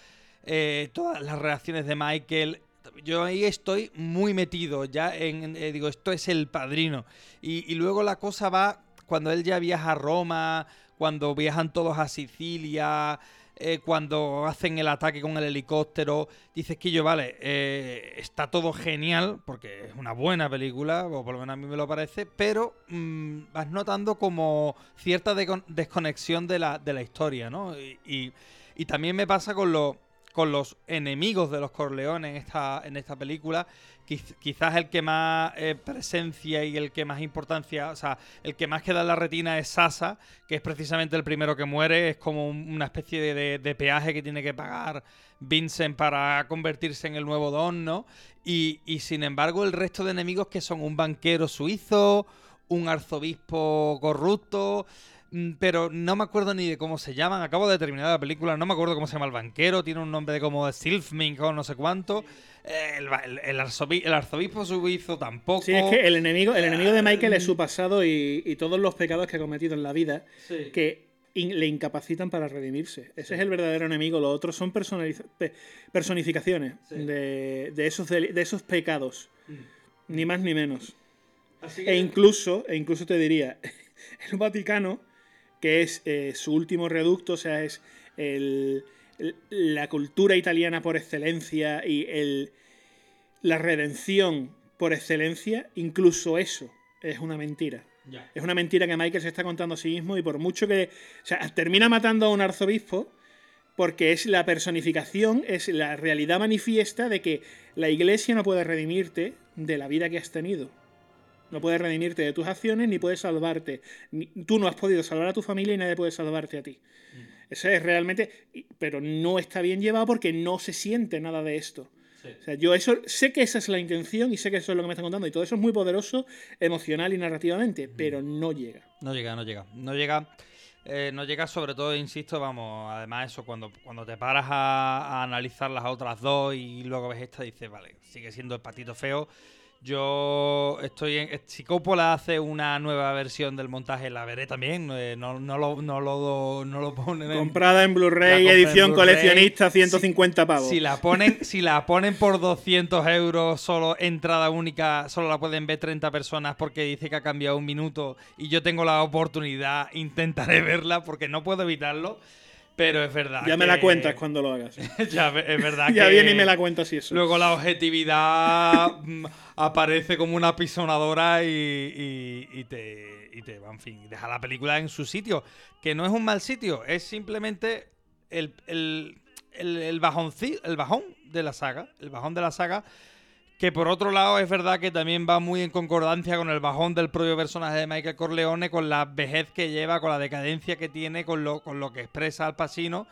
eh, todas las reacciones de Michael. Yo ahí estoy muy metido ya en, eh, digo, esto es el padrino. Y luego la cosa va cuando él ya viaja a Roma, cuando viajan todos a Sicilia, eh, cuando hacen el ataque con el helicóptero. Dices que yo, vale, eh, está todo genial, porque es una buena película, o por lo menos a mí me lo parece, pero mm, vas notando como cierta desconexión de la, de la historia, ¿no? Y, y- y también me pasa con los con los enemigos de los Corleones en esta, en esta película. Quiz- quizás el que más eh, presencia y el que más importancia, o sea, el que más queda en la retina es Sasa, que es precisamente el primero que muere. Es como un- una especie de peaje que tiene que pagar Vincent para convertirse en el nuevo Don, ¿no? Y, y sin embargo, el resto de enemigos que son un banquero suizo, un arzobispo corrupto. Mm, Pero no me acuerdo ni de cómo se llaman. Acabo de terminar la película, no me acuerdo cómo se llama el banquero. Tiene un nombre de como Silfmink o no sé cuánto. Eh, El, el- el arzobi- el arzobispo suizo tampoco. Sí, es que el enemigo, el enemigo de Michael es su pasado y, y todos los pecados que ha cometido en la vida Sí. que in- le incapacitan para redimirse. Ese es el verdadero enemigo. Los otros son personificaciones de, de esos, de esos pecados. Ni más ni menos. Así E incluso, e incluso te diría, el Vaticano, que es eh, su último reducto, o sea, es el- el- la cultura italiana por excelencia y el, la redención por excelencia, incluso eso es una mentira. Es una mentira que Michael se está contando a sí mismo y por mucho que... O sea, termina matando a un arzobispo porque es la personificación, es la realidad manifiesta de que la iglesia no puede redimirte de la vida que has tenido. No puede redimirte de tus acciones ni puede salvarte. Ni- tú no has podido salvar a tu familia y nadie puede salvarte a ti. Eso es realmente... Pero no está bien llevado porque no se siente nada de esto. O sea, yo eso sé que esa es la intención y sé que eso es lo que me está contando y todo eso es muy poderoso emocional y narrativamente, pero no llega. No llega, no llega. No llega. eh, no llega sobre todo, insisto, vamos, además eso, cuando, cuando te paras a, a analizar las otras dos y luego ves esta, dices, vale, sigue siendo el patito feo. Yo estoy en. Si Coppola hace una nueva versión del montaje, la veré también. eh, No, no, lo, no, lo, no lo ponen en- Comprada en Blu-ray, en edición coleccionista, 150 pavos. Si la ponen, si la ponen por 200 euros, solo entrada única, solo la pueden ver 30 personas porque dice que ha cambiado un minuto y yo tengo la oportunidad, intentaré verla porque no puedo evitarlo. Pero es verdad. Ya me la cuentas cuando lo hagas. ya es verdad Ya que viene y me la cuentas y eso. Luego la objetividad mm, aparece como una pisonadora y, y- y te, y te, en fin, deja la película en su sitio. Que no es un mal sitio, es simplemente el, el, el, el bajonci- el bajón de la saga. El bajón de la saga. Que por otro lado es verdad que también va muy en concordancia con el bajón del propio personaje de Michael Corleone, con la vejez que lleva, con la decadencia que tiene, con lo, con lo que expresa Al Pacino,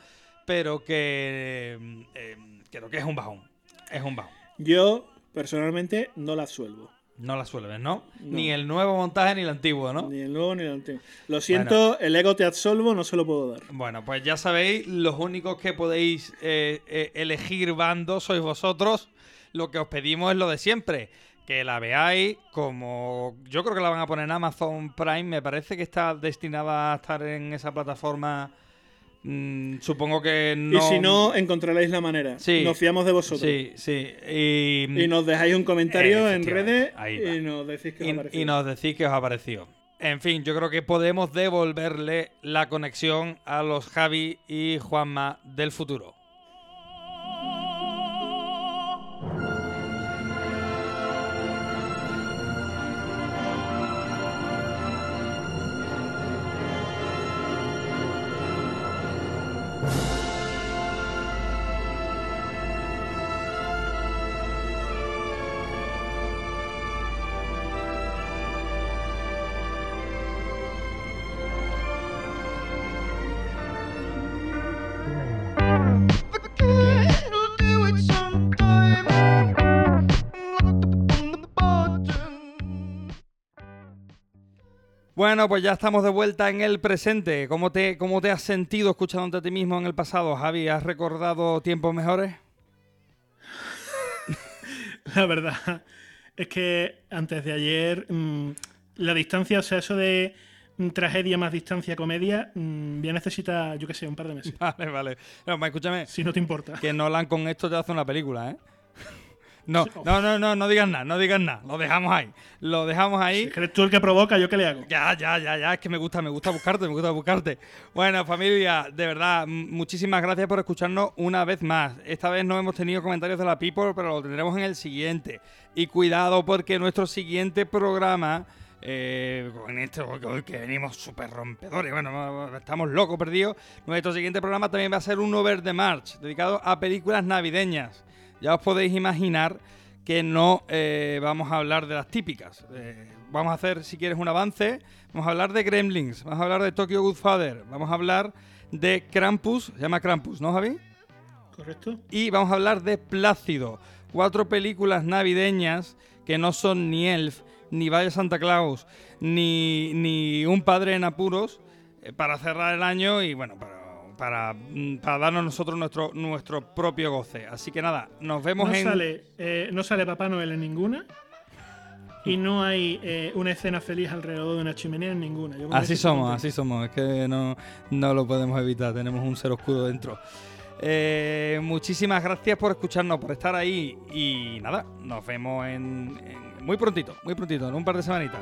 pero que eh, eh, creo que es un bajón. Es un bajón. Yo, personalmente, no la absuelvo. No la suele ver, ¿no? No. Ni el nuevo montaje ni el antiguo, ¿no? Ni el nuevo ni el antiguo. Lo siento, el ego te absolvo, no se lo puedo dar. Bueno, pues ya sabéis, los únicos que podéis eh, eh, elegir bando sois vosotros. Lo que os pedimos es lo de siempre. Que la veáis como... Yo creo que la van a poner en Amazon Prime. Me parece que está destinada a estar en esa plataforma. Mm, supongo que no... Y si no, encontraréis la manera. Sí. Nos fiamos de vosotros. Sí, sí. Y, Y nos dejáis un comentario en redes y nos decís que os ha y, parecido. y nos decís que os ha parecido. En fin, yo creo que podemos devolverle la conexión a los Javi y Juanma del futuro. Bueno, pues ya estamos de vuelta en el presente. ¿Cómo te, cómo te has sentido escuchándote a ti mismo en el pasado, Javi? ¿Has recordado tiempos mejores? La verdad es que antes de ayer, mm, la distancia, o sea, eso de mm, tragedia más distancia comedia, mm, ya necesita, yo qué sé, un par de meses. Vale, vale. No, escúchame. Si no te importa. Que Nolan con esto te hace una película, ¿eh? No, no, no, no, no digas nada, no digas nada. Lo dejamos ahí. Lo dejamos ahí. ¿Eres tú el que provoca? ¿Yo qué le hago? Ya, ya, ya, ya. Es que me gusta, me gusta buscarte, me gusta buscarte. Bueno, familia, de verdad, muchísimas gracias por escucharnos una vez más. Esta vez no hemos tenido comentarios de la People, pero lo tendremos en el siguiente. Y cuidado porque nuestro siguiente programa, eh, con esto que venimos súper rompedores, bueno, estamos locos perdidos. Nuestro siguiente programa también va a ser un Over the March, dedicado a películas navideñas. Ya os podéis imaginar que no eh, vamos a hablar de las típicas. Eh, vamos a hacer, si quieres, un avance. Vamos a hablar de Gremlins, vamos a hablar de Tokyo Godfather, vamos a hablar de Krampus, se llama Krampus, ¿no, Javi? ¿Correcto? Y vamos a hablar de Plácido. Cuatro películas navideñas que no son ni Elf, ni Valle Santa Claus, ni, ni Un Padre en Apuros, eh, para cerrar el año y bueno, para, para, mm, para darnos nosotros nuestro, nuestro propio goce. Así que nada, nos vemos No en... sale, eh, no sale Papá Noel en ninguna. Y no hay eh, una escena feliz alrededor de una chimenea en ninguna. Yo Así somos, así somos. Es que no, no lo podemos evitar. Tenemos un ser oscuro dentro. Eh, muchísimas gracias por escucharnos, por estar ahí. Y nada, nos vemos en, en- muy prontito, muy prontito, en un par de semanitas.